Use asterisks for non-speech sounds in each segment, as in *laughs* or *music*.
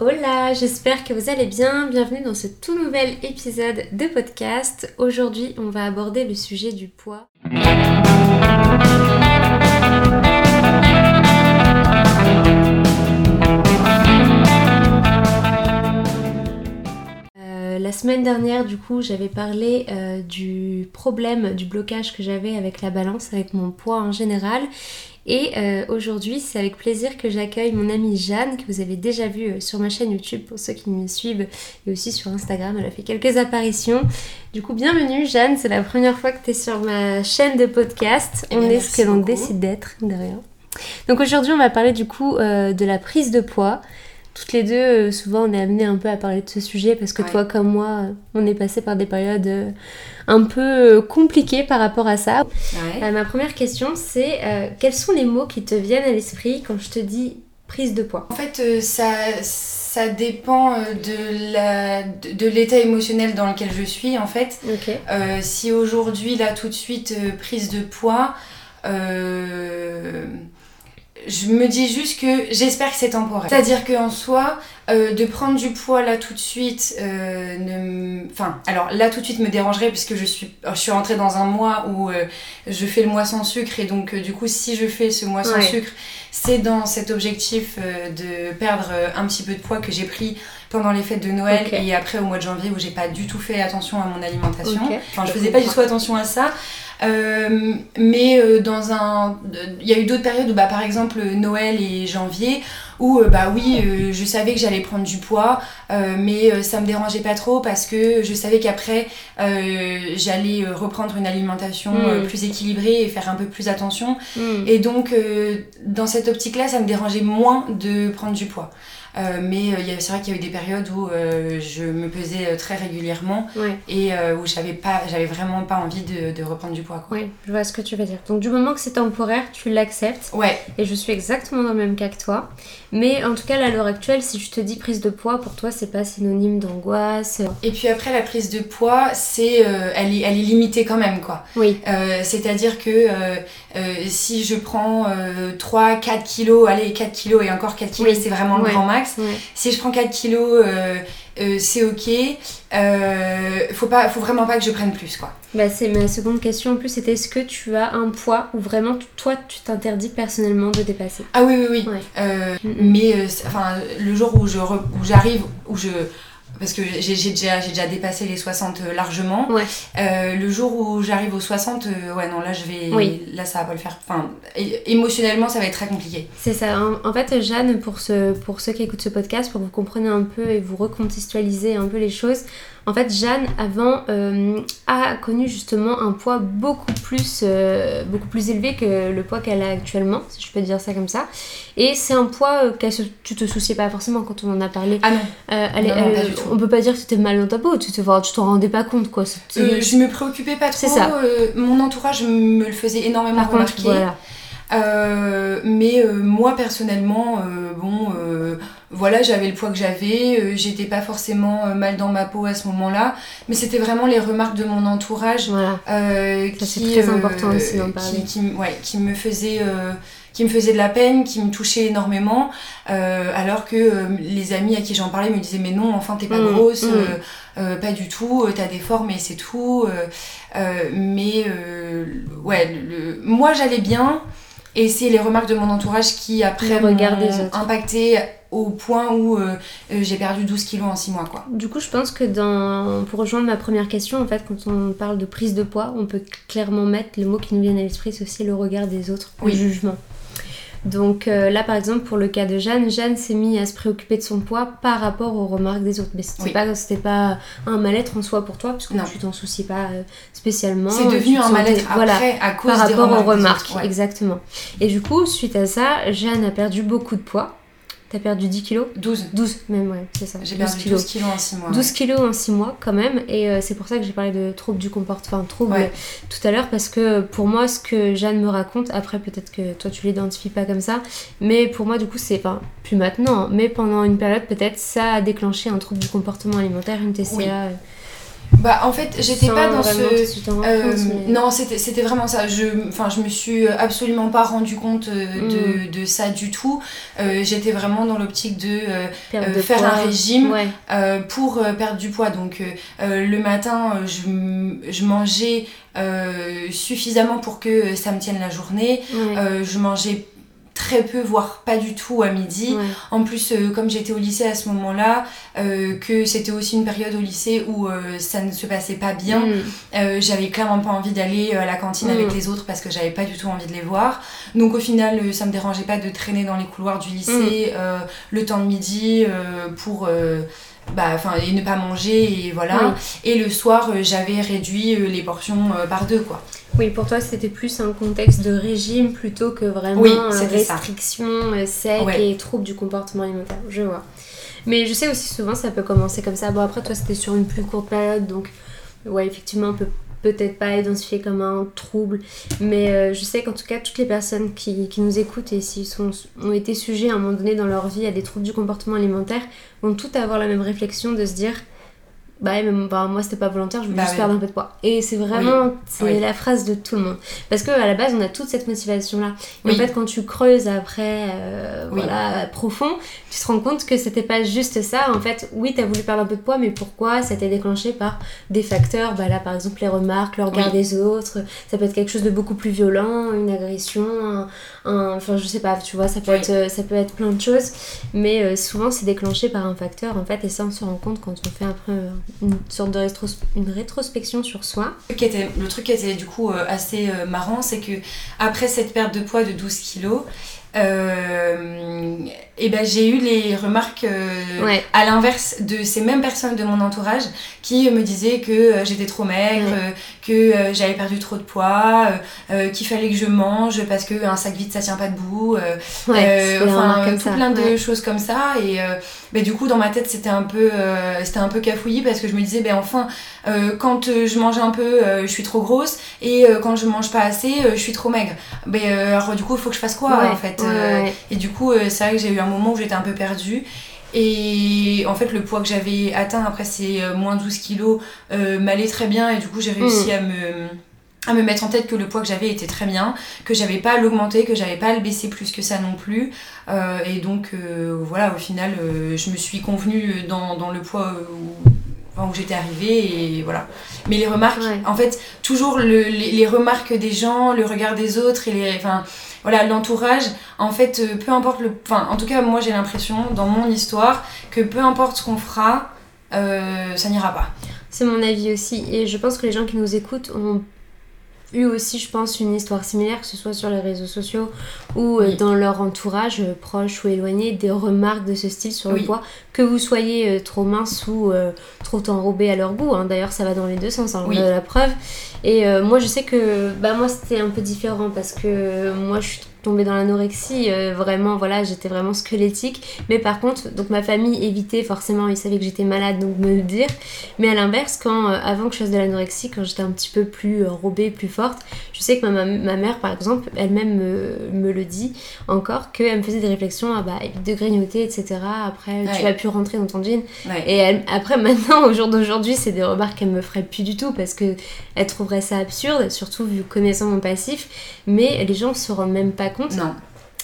Hola, j'espère que vous allez bien. Bienvenue dans ce tout nouvel épisode de podcast. Aujourd'hui, on va aborder le sujet du poids. Euh, la semaine dernière, du coup, j'avais parlé euh, du problème, du blocage que j'avais avec la balance, avec mon poids en général. Et euh, aujourd'hui, c'est avec plaisir que j'accueille mon amie Jeanne, que vous avez déjà vue euh, sur ma chaîne YouTube pour ceux qui me suivent, et aussi sur Instagram. Elle a fait quelques apparitions. Du coup, bienvenue Jeanne, c'est la première fois que tu es sur ma chaîne de podcast. Eh on est ce que l'on décide d'être, de rien. Donc aujourd'hui, on va parler du coup euh, de la prise de poids. Toutes les deux, euh, souvent, on est amené un peu à parler de ce sujet parce que Ouais. toi comme moi, on est passé par des périodes euh, un peu euh, compliquées par rapport à ça. Ouais. Euh, ma première question, c'est euh, quels sont les mots qui te viennent à l'esprit quand je te dis prise de poids? En fait, euh, ça, ça dépend de la de, de l'état émotionnel dans lequel je suis. En fait, si aujourd'hui, là, tout de suite, prise de poids, euh, je me dis juste que j'espère que c'est temporaire. C'est-à-dire qu'en soi, euh, de prendre du poids là tout de suite, euh, ne enfin, alors là tout de suite me dérangerait puisque je suis, je suis rentrée dans un mois où euh, je fais le mois sans sucre et donc euh, du coup, si je fais ce mois sans Ouais. sucre, c'est dans cet objectif de perdre un petit peu de poids que j'ai pris pendant les fêtes de Noël et après au mois de janvier où j'ai pas du tout fait attention à mon alimentation. Enfin, je Je faisais pas du tout attention à ça. Euh, mais euh, dans un. Il y a eu d'autres périodes où, bah, par exemple, Noël et janvier, où, euh, bah oui, euh, je savais que j'allais prendre du poids, euh, mais euh, ça me dérangeait pas trop parce que je savais qu'après, euh, j'allais euh, reprendre une alimentation euh, Mm. plus équilibrée et faire un peu plus attention. Hmm. Et donc, euh, dans cette optique-là, ça me dérangeait moins de prendre du poids. Euh, mais euh, c'est vrai qu'il y a eu des périodes où euh, je me pesais très régulièrement Ouais, et où j'avais pas j'avais vraiment pas envie de, de reprendre du poids quoi. ouais, je vois ce que tu veux dire. Donc du moment que c'est temporaire, tu l'acceptes. Ouais, Et je suis exactement dans le même cas que toi. Mais en tout cas, à l'heure actuelle, si je te dis prise de poids, pour toi, c'est pas synonyme d'angoisse. et puis après la prise de poids, c'est euh, elle est elle est limitée quand même quoi. Oui, Euh, c'est-à-dire que euh, si je prends euh, 3 4 kilos, allez 4 kilos et encore 4 kilos, Oui. c'est vraiment Ouais. le grand max. Ouais. Si je prends 4 kilos euh, euh, c'est ok. Euh, faut pas faut vraiment pas que je prenne plus quoi. Bah, c'est ma seconde question en plus, c'était est-ce que tu as un poids où vraiment toi tu t'interdis personnellement de dépasser? Ah oui oui oui. Ouais. Euh. Mais enfin, le jour où je re- où j'arrive, où je parce que j'ai déjà, dépassé les 60 largement. Ouais. Euh, le jour où j'arrive aux 60, euh, ouais non là je vais, Oui. là ça va pas le faire. Enfin, émotionnellement ça va être très compliqué. C'est ça. En, en fait, Jeanne, pour, ce, pour ceux qui écoutent ce podcast, pour que vous compreniez un peu et vous recontextualiser un peu les choses, en fait, Jeanne, avant, euh, a connu justement un poids beaucoup plus, euh, beaucoup plus élevé que le poids qu'elle a actuellement, si je peux dire ça comme ça. Et c'est un poids euh, qu'elle se, tu te souciais pas forcément quand on en a parlé. Ah non, Euh, elle Non, elle- on peut pas dire que c'était mal dans ta peau, tu te, enfin, tu t'en rendais pas compte quoi. Je me préoccupais pas trop. C'est ça. mon entourage me le faisait énormément Par contre, remarquer. voilà. Euh, mais moi personnellement, bon, voilà, j'avais le poids que j'avais, euh, j'étais pas forcément euh, mal dans ma peau à ce moment-là, mais c'était vraiment les remarques de mon entourage Voilà. euh, Ça, qui, très important aussi d'en parler. Qui, qui m- ouais, qui me faisait qui me faisait de la peine, qui me touchait énormément, alors que les amis à qui j'en parlais me disaient mais non, enfin t'es pas Mm, grosse, mm. euh, euh, pas du tout, t'as des formes et c'est tout. mais ouais, le- moi j'allais bien et c'est les remarques de mon entourage qui après m'ont impacté au point où euh, euh, j'ai perdu 12 kilos en 6 mois quoi. Du coup, je pense que dans... pour rejoindre ma première question, en fait, quand on parle de prise de poids, on peut clairement mettre le mot qui nous vient à l'esprit, c'est aussi le regard des autres, Oui. le jugement. Donc euh, là, par exemple, pour le cas de Jeanne, Jeanne s'est mise à se préoccuper de son poids par rapport aux remarques des autres. Mais c'était Oui. pas, c'était pas un mal-être en soi pour toi, parce que Non. tu t'en soucies pas spécialement. C'est devenu un mal-être Voilà après à cause par des rapport aux remarques. des remarques, autres, ouais. exactement. Et du coup, suite à ça, Jeanne a perdu beaucoup de poids. T'as perdu 10 kilos 12. 12 même, ouais, c'est ça. J'ai 12 perdu 12 kilos en 6 mois. 12 kilos en 6 mois quand même et euh, c'est pour ça que j'ai parlé de troubles du comportement, enfin troubles Ouais. tout à l'heure parce que pour moi ce que Jeanne me raconte, après peut-être que toi tu l'identifies pas comme ça, mais pour moi du coup c'est, enfin plus maintenant, hein, mais pendant une période peut-être ça a déclenché un trouble du comportement alimentaire, une TCA. Oui. Bah en fait, j'étais pas dans ce. Euh, mais- Non, c'était c'était vraiment ça. Je, enfin, je me suis absolument pas rendu compte euh, Mm. de, de ça du tout. Euh, J'étais vraiment dans l'optique de euh, faire poids. un régime Ouais. pour perdre du poids. Donc le matin, je, je mangeais suffisamment pour que ça me tienne la journée. Je mangeais très peu, voire pas du tout à midi. Ouais. En plus, euh, comme j'étais au lycée à ce moment-là, euh, que c'était aussi une période au lycée où euh, ça ne se passait pas bien, Mm. j'avais clairement pas envie d'aller à la cantine Mm. avec les autres parce que j'avais pas du tout envie de les voir. Donc au final, ça me dérangeait pas de traîner dans les couloirs du lycée Mm. le temps de midi pour. Bah, et ne pas manger, et voilà. Oui. Et le soir, euh, j'avais réduit euh, les portions euh, par deux, quoi. Oui, pour toi, c'était plus un contexte de régime plutôt que vraiment Oui, ça. restriction euh, sec Ouais. et trouble du comportement alimentaire. Je vois. Mais je sais aussi souvent ça peut commencer comme ça. Bon, après, toi, c'était sur une plus courte période, donc ouais, effectivement, on peut peut-être pas identifier comme un trouble. Mais euh, je sais qu'en tout cas, toutes les personnes qui, qui nous écoutent et s'ils ont été sujets à un moment donné dans leur vie à des troubles du comportement alimentaire vont toutes avoir la même réflexion de se dire bah, mais bah, moi c'était pas volontaire, je voulais Bah juste perdre un peu de poids. Et c'est vraiment c'est Oui. la phrase de tout le monde. Parce que à la base on a toute cette motivation là. Et Oui. en fait quand tu creuses après, euh, voilà, profond, tu te rends compte que c'était pas juste ça. En fait, oui, t'as voulu perdre un peu de poids, mais pourquoi Ça a été déclenché par des facteurs? Bah là par exemple les remarques, le regard des autres. Ça peut être quelque chose de beaucoup plus violent, une agression, un, un- enfin je sais pas, tu vois, ça peut être euh, ça peut être plein de choses. Mais euh, souvent c'est déclenché par un facteur en fait, et ça on se rend compte quand on fait après euh, une sorte de rétros- une rétrospection sur soi. Le truc qui était, le truc qui était du coup euh, assez euh, marrant, c'est que après cette perte de poids de 12 kilos, euh, et ben j'ai eu les remarques euh, Ouais. à l'inverse de ces mêmes personnes de mon entourage qui me disaient que euh, j'étais trop maigre, Ouais. euh, que euh, j'avais perdu trop de poids, euh, euh, qu'il fallait que je mange parce que un sac vide ça tient pas debout. euh, Ouais, euh, enfin tout ça. plein de choses comme ça et euh, ben, du coup dans ma tête c'était un peu euh, c'était un peu cafouillis parce que je me disais ben enfin euh, quand euh, je mange un peu euh, je suis trop grosse et euh, quand je mange pas assez euh, je suis trop maigre ben euh, alors du coup il faut que je fasse quoi en fait euh, et du coup euh, c'est vrai que j'ai eu un moment où j'étais un peu perdue et en fait le poids que j'avais atteint après ces euh, moins 12 kilos euh, m'allait très bien et du coup j'ai réussi à me à me mettre en tête que le poids que j'avais était très bien, que j'avais pas à l'augmenter, que j'avais pas à le baisser plus que ça non plus. Euh, et donc euh, voilà, au final, euh, je me suis convenue dans, dans le poids où, enfin, où j'étais arrivée et voilà. Mais les remarques, Ouais. en fait, toujours le- les, les remarques des gens, le regard des autres et les, enfin, voilà, l'entourage, en fait, euh, peu importe le, enfin, en tout cas, moi j'ai l'impression dans mon histoire que peu importe ce qu'on fera, euh, ça n'ira pas. C'est mon avis aussi. Et je pense que les gens qui nous écoutent ont eu aussi, je pense, une histoire similaire, que ce soit sur les réseaux sociaux ou euh, Oui. dans leur entourage, euh, proche ou éloigné, des remarques de ce style sur le poids, que vous soyez euh, trop mince ou euh, trop enrobé à leur goût. hein. D'ailleurs, ça va dans les deux sens, hein, Oui. on a la preuve. Et euh, moi, je sais que bah, moi, c'était un peu différent parce que moi, je suis tombée dans l'anorexie. euh, vraiment, voilà, j'étais vraiment squelettique. Mais par contre, donc ma famille évitait forcément, ils savaient que j'étais malade, donc me le dire. Mais à l'inverse, quand euh, avant que je fasse de l'anorexie, quand j'étais un petit peu plus euh, robée, plus forte, je sais que ma, ma mère, par exemple, elle-même me, me le dit encore, qu'elle me faisait des réflexions, ah bah, évite de grignoter, etc. Après, tu Ouais. vas plus rentrer dans ton jean. Ouais. Et elle- après, *laughs* maintenant, au jour d'aujourd'hui, c'est des remarques qu'elle me ferait plus du tout parce que elle trouverait ça absurde, surtout vu connaissant mon passif. Mais les gens se rendent même pas compte. Non.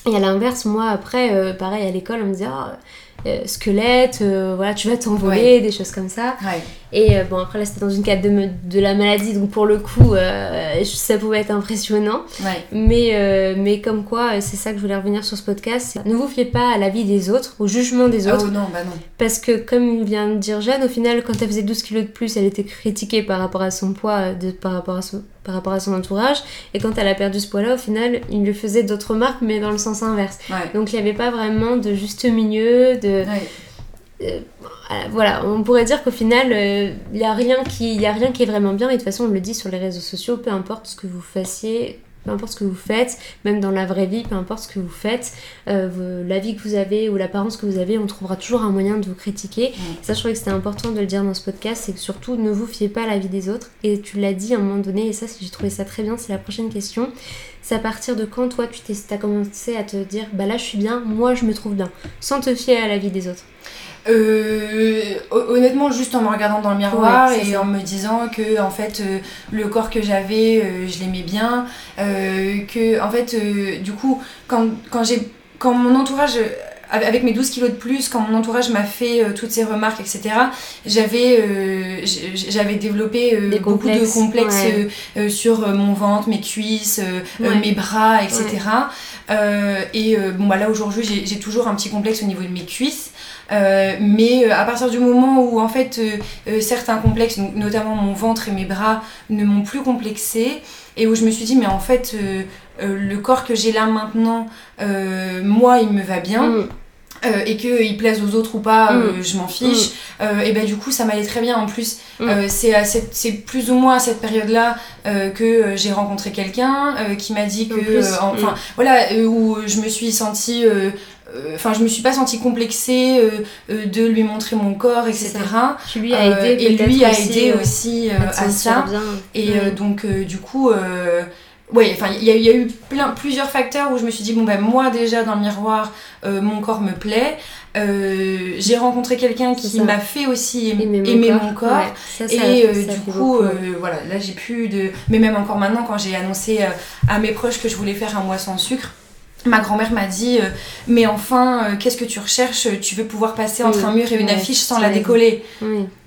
Et à l'inverse, moi, après, euh, pareil, à l'école, on me disait, Ah, euh, squelette, euh, voilà, tu vas t'envoler, des choses comme ça. Ouais. Et euh, bon, après, là, c'était dans une cadre de, de la maladie, donc pour le coup, euh, ça pouvait être impressionnant. Ouais. Mais, euh, mais comme quoi, c'est ça que je voulais revenir sur ce podcast. Ne vous fiez pas à l'avis des autres, au jugement des Ah autres. oh non, bah non. Parce que, comme vient de dire Jeanne, au final, quand elle faisait 12 kilos de plus, elle était critiquée par rapport à son poids, de, par, rapport à son, par rapport à son entourage. Et quand elle a perdu ce poids-là, au final, il lui faisait d'autres remarques, mais dans le sens inverse. Ouais. Donc, il n'y avait pas vraiment de juste milieu, de... Ouais. Euh, voilà, on pourrait dire qu'au final, euh, il n'y a, rien qui- y a rien qui est vraiment bien. Et de toute façon, on le dit sur les réseaux sociaux, peu importe ce que vous fassiez, peu importe ce que vous faites, même dans la vraie vie, peu importe ce que vous faites, euh, la vie que vous avez ou l'apparence que vous avez, on trouvera toujours un moyen de vous critiquer. Ça, je trouvais que c'était important de le dire dans ce podcast, c'est que surtout, ne vous fiez pas à la vie des autres. Et tu l'as dit à un moment donné, et ça, j'ai trouvé ça très bien, c'est la prochaine question. C'est à partir de quand, toi, tu t'es, t'as commencé à te dire, bah là, je suis bien, moi, je me trouve bien, sans te fier à la vie des autres? Euh, honnêtement, juste en me regardant dans le miroir et en me disant que en fait euh, le corps que j'avais, euh, je l'aimais bien, que en fait du coup quand, quand j'ai quand mon entourage avec mes 12 kilos de plus, quand mon entourage m'a fait toutes ces remarques, etc., j'avais j'avais développé beaucoup de complexes sur mon ventre, mes cuisses, mes bras, etc. et bon, bah, là aujourd'hui, j'ai toujours un petit complexe au niveau de mes cuisses. Euh, mais euh, à partir du moment où en fait euh, certains complexes, notamment mon ventre et mes bras, ne m'ont plus complexé et où je me suis dit mais en fait le corps que j'ai là maintenant, moi il me va bien. Mm. et qu'il plaise aux autres ou pas, mm. je m'en fiche. Mm. et ben du coup, ça m'allait très bien. En plus, c'est plus ou moins à cette période-là que j'ai rencontré quelqu'un qui m'a dit que, enfin, voilà, où je me suis sentie enfin je me suis pas sentie complexée euh, euh, de lui montrer mon corps etc lui aidé et lui a aidé aussi à, ça. et donc du coup enfin il y, a eu plein plusieurs facteurs où je me suis dit bon ben moi déjà dans le miroir mon corps me plaît. J'ai rencontré quelqu'un qui m'a fait aussi aimer, mon corps, et du coup voilà là j'ai plus de mais même encore maintenant quand j'ai annoncé à mes proches que je voulais faire un mois sans sucre Ma grand-mère m'a dit euh, Mais enfin, euh, qu'est-ce que tu recherches? Tu veux pouvoir passer entre un mur et une affiche sans la décoller?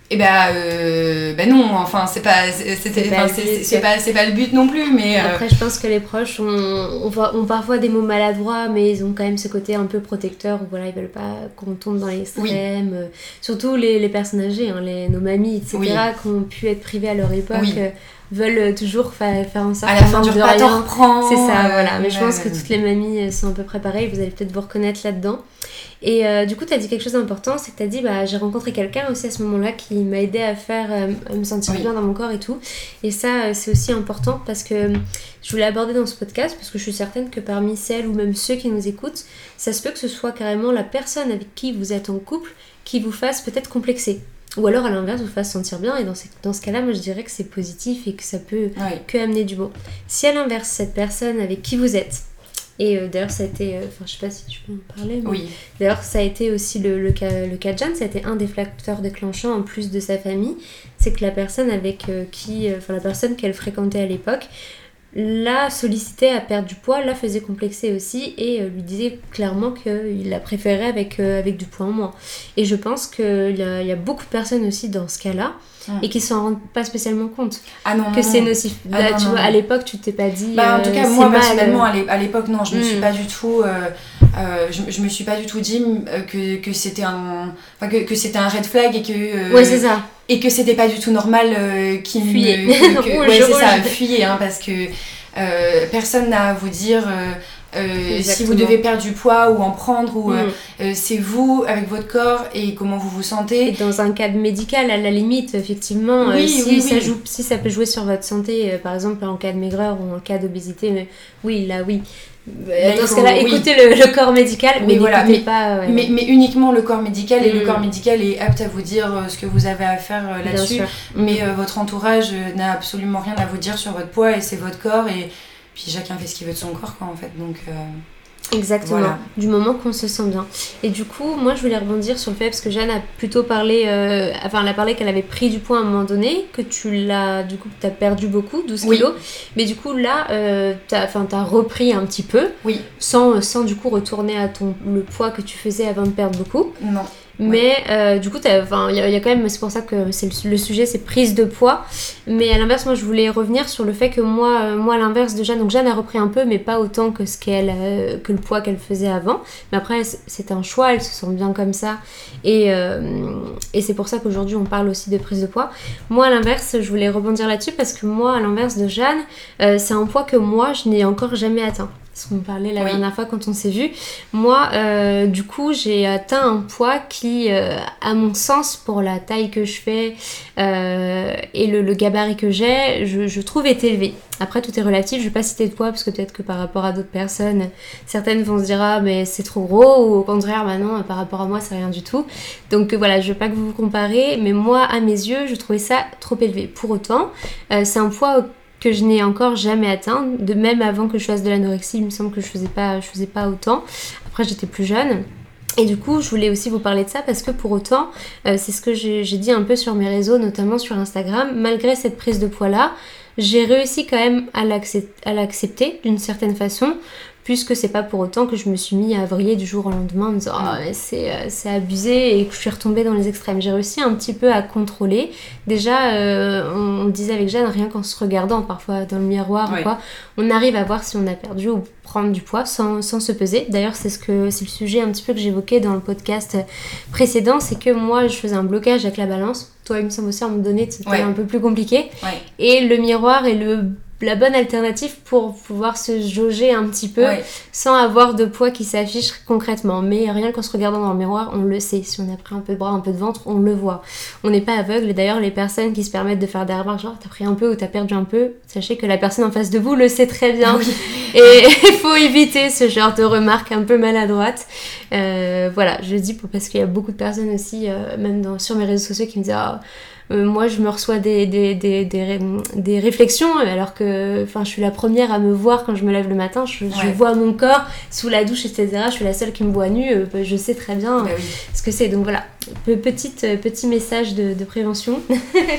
Et eh ben, euh, ben non, enfin, c'est pas, c'était, pas, c'est pas le but non plus. Mais Après, je pense que les proches ont, ont, parfois des mots maladroits, mais ils ont quand même ce côté un peu protecteur où voilà, ils veulent pas qu'on tombe dans l'extrême. Surtout les, les personnes âgées, hein, les, nos mamies, etc., qui ont pu être privées à leur époque veulent toujours faire en sorte à la fin du repas c'est ça voilà. Mais je pense que toutes les mamies sont un peu préparées vous allez peut-être vous reconnaître là-dedans. Et euh, du coup tu as dit quelque chose d'important c'est que tu as dit bah j'ai rencontré quelqu'un aussi à ce moment-là qui m'a aidé à faire euh, à me sentir bien dans mon corps et tout. Et ça euh, c'est aussi important parce que je voulais aborder dans ce podcast parce que je suis certaine que parmi celles ou même ceux qui nous écoutent ça se peut que ce soit carrément la personne avec qui vous êtes en couple qui vous fasse peut-être complexer ou alors à l'inverse vous fasse sentir bien. Et dans, dans ce cas-là moi je dirais que c'est positif et que ça peut que amener du bon si à l'inverse cette personne avec qui vous êtes et euh, d'ailleurs ça a été euh, enfin je sais pas si tu peux en parler mais oui. d'ailleurs ça a été aussi le, le, cas, le cas de Jeanne ça a été un des facteurs déclenchants en plus de sa famille c'est que la personne avec euh, qui enfin la personne qu'elle fréquentait à l'époque la sollicitait à perdre du poids, la faisait complexer aussi et euh, lui disait clairement qu'il la préférait avec, euh, avec du poids en moins. Et je pense qu'il y, y, a beaucoup de personnes aussi dans ce cas-là hum. et qui s'en rendent pas spécialement compte ah non, que c'est nocif. Ah tu vois, à l'époque, tu t'es pas dit. Bah, en tout cas, euh, moi personnellement, à l'époque, non, je me suis hum. pas du tout. je, je, me suis pas du tout dit que, que c'était un, que, que c'était un red flag et que. ouais, c'est ça et que c'était pas du tout normal euh, qu'il fuyait. *laughs* *laughs* ouais, c'est ça, fuyez, hein, parce que euh, personne n'a à vous dire euh, si vous devez perdre du poids ou en prendre, ou mm. c'est vous avec votre corps et comment vous vous sentez. dans un cadre médical, à la limite, effectivement, si, ça Joue, si ça peut jouer sur votre santé, par exemple en cas de maigreur ou en cas d'obésité, mais oui, là oui. Dans ce cas-là, écoutez le, corps médical, mais, voilà, mais, pas. mais, mais, uniquement le corps médical, et le mm. corps médical est apte à vous dire euh, ce que vous avez à faire euh, là-dessus. Mais euh, votre entourage n'a absolument rien à vous dire sur votre poids, et c'est votre corps, et puis chacun fait ce qu'il veut de son corps, quoi, en fait. Donc. Exactement, du moment qu'on se sent bien. Et du coup, moi je voulais rebondir sur le fait, parce que Jeanne a plutôt parlé, euh, enfin elle a parlé qu'elle avait pris du poids à un moment donné, que tu l'as, du coup, tu as perdu beaucoup, 12 kilos. Mais du coup là, euh, tu as, as, repris un petit peu, oui. sans, sans du coup retourner à ton, le poids que tu faisais avant de perdre beaucoup. Non. Mais euh, du coup, il y, a quand même, c'est pour ça que le, le, sujet, c'est prise de poids. Mais à l'inverse, moi, je voulais revenir sur le fait que moi, euh, moi à l'inverse de Jeanne, donc Jeanne a repris un peu, mais pas autant que, ce qu'elle, euh, que le poids qu'elle faisait avant. Mais après, c'est un choix, elle se sent bien comme ça. Et, et c'est pour ça qu'aujourd'hui, on parle aussi de prise de poids. Moi, à l'inverse, je voulais rebondir là-dessus parce que moi, à l'inverse de Jeanne, c'est un poids que moi, je n'ai encore jamais atteint ce qu'on parlait la dernière fois quand on s'est vu. Moi, euh, du coup, j'ai atteint un poids qui, euh, à mon sens, pour la taille que je fais euh, et le, gabarit que j'ai, je, trouve est élevé. Après, tout est relatif. Je vais pas citer de poids parce que peut-être que par rapport à d'autres personnes, certaines vont se dire ah mais c'est trop gros ou au contraire bah non par rapport à moi c'est rien du tout. Donc voilà, je veux pas que vous vous comparez, mais moi à mes yeux, je trouvais ça trop élevé. Pour autant, c'est un poids que je n'ai encore jamais atteint. De même avant que je fasse de l'anorexie, il me semble que je faisais pas, faisais pas autant. Après, j'étais plus jeune. Et du coup, je voulais aussi vous parler de ça parce que pour autant, c'est ce que j'ai dit un peu sur mes réseaux, notamment sur Instagram, malgré cette prise de poids-là, j'ai réussi quand même à l'accepter d'une certaine façon puisque c'est pas pour autant que je me suis mis à vriller du jour au lendemain en me disant oh, c'est abusé et que je suis retombée dans les extrêmes. J'ai réussi un petit peu à contrôler. Déjà, euh, on, disait avec Jeanne, rien qu'en se regardant parfois dans le miroir ou quoi, on arrive à voir si on a perdu ou prendre du poids sans, sans se peser. D'ailleurs, c'est ce que c'est le sujet un petit peu que j'évoquais dans le podcast précédent, c'est que moi je faisais un blocage avec la balance. Toi, il me semble aussi à un moment donné, c'était un peu plus compliqué. Et le miroir et le la bonne alternative pour pouvoir se jauger un petit peu sans avoir de poids qui s'affiche concrètement. Mais rien qu'en se regardant dans le miroir, on le sait. Si on a pris un peu de bras, un peu de ventre, on le voit. On n'est pas aveugle. D'ailleurs, les personnes qui se permettent de faire des remarques genre t'as pris un peu ou t'as perdu un peu, sachez que la personne en face de vous le sait très bien. *laughs* Et il faut éviter ce genre de remarques un peu maladroites. Euh, voilà, je dis parce qu'il y a beaucoup de personnes aussi, euh, même dans, sur mes réseaux sociaux, qui me disent ah, euh, moi je me reçois des, des, des, des, réflexions alors que je suis la première à me voir quand je me lève le matin, je, vois mon corps sous la douche, etc. Je suis la seule qui me voit nue, euh, je sais très bien bah ce que c'est. Donc voilà, Petite, euh, petit message de, prévention.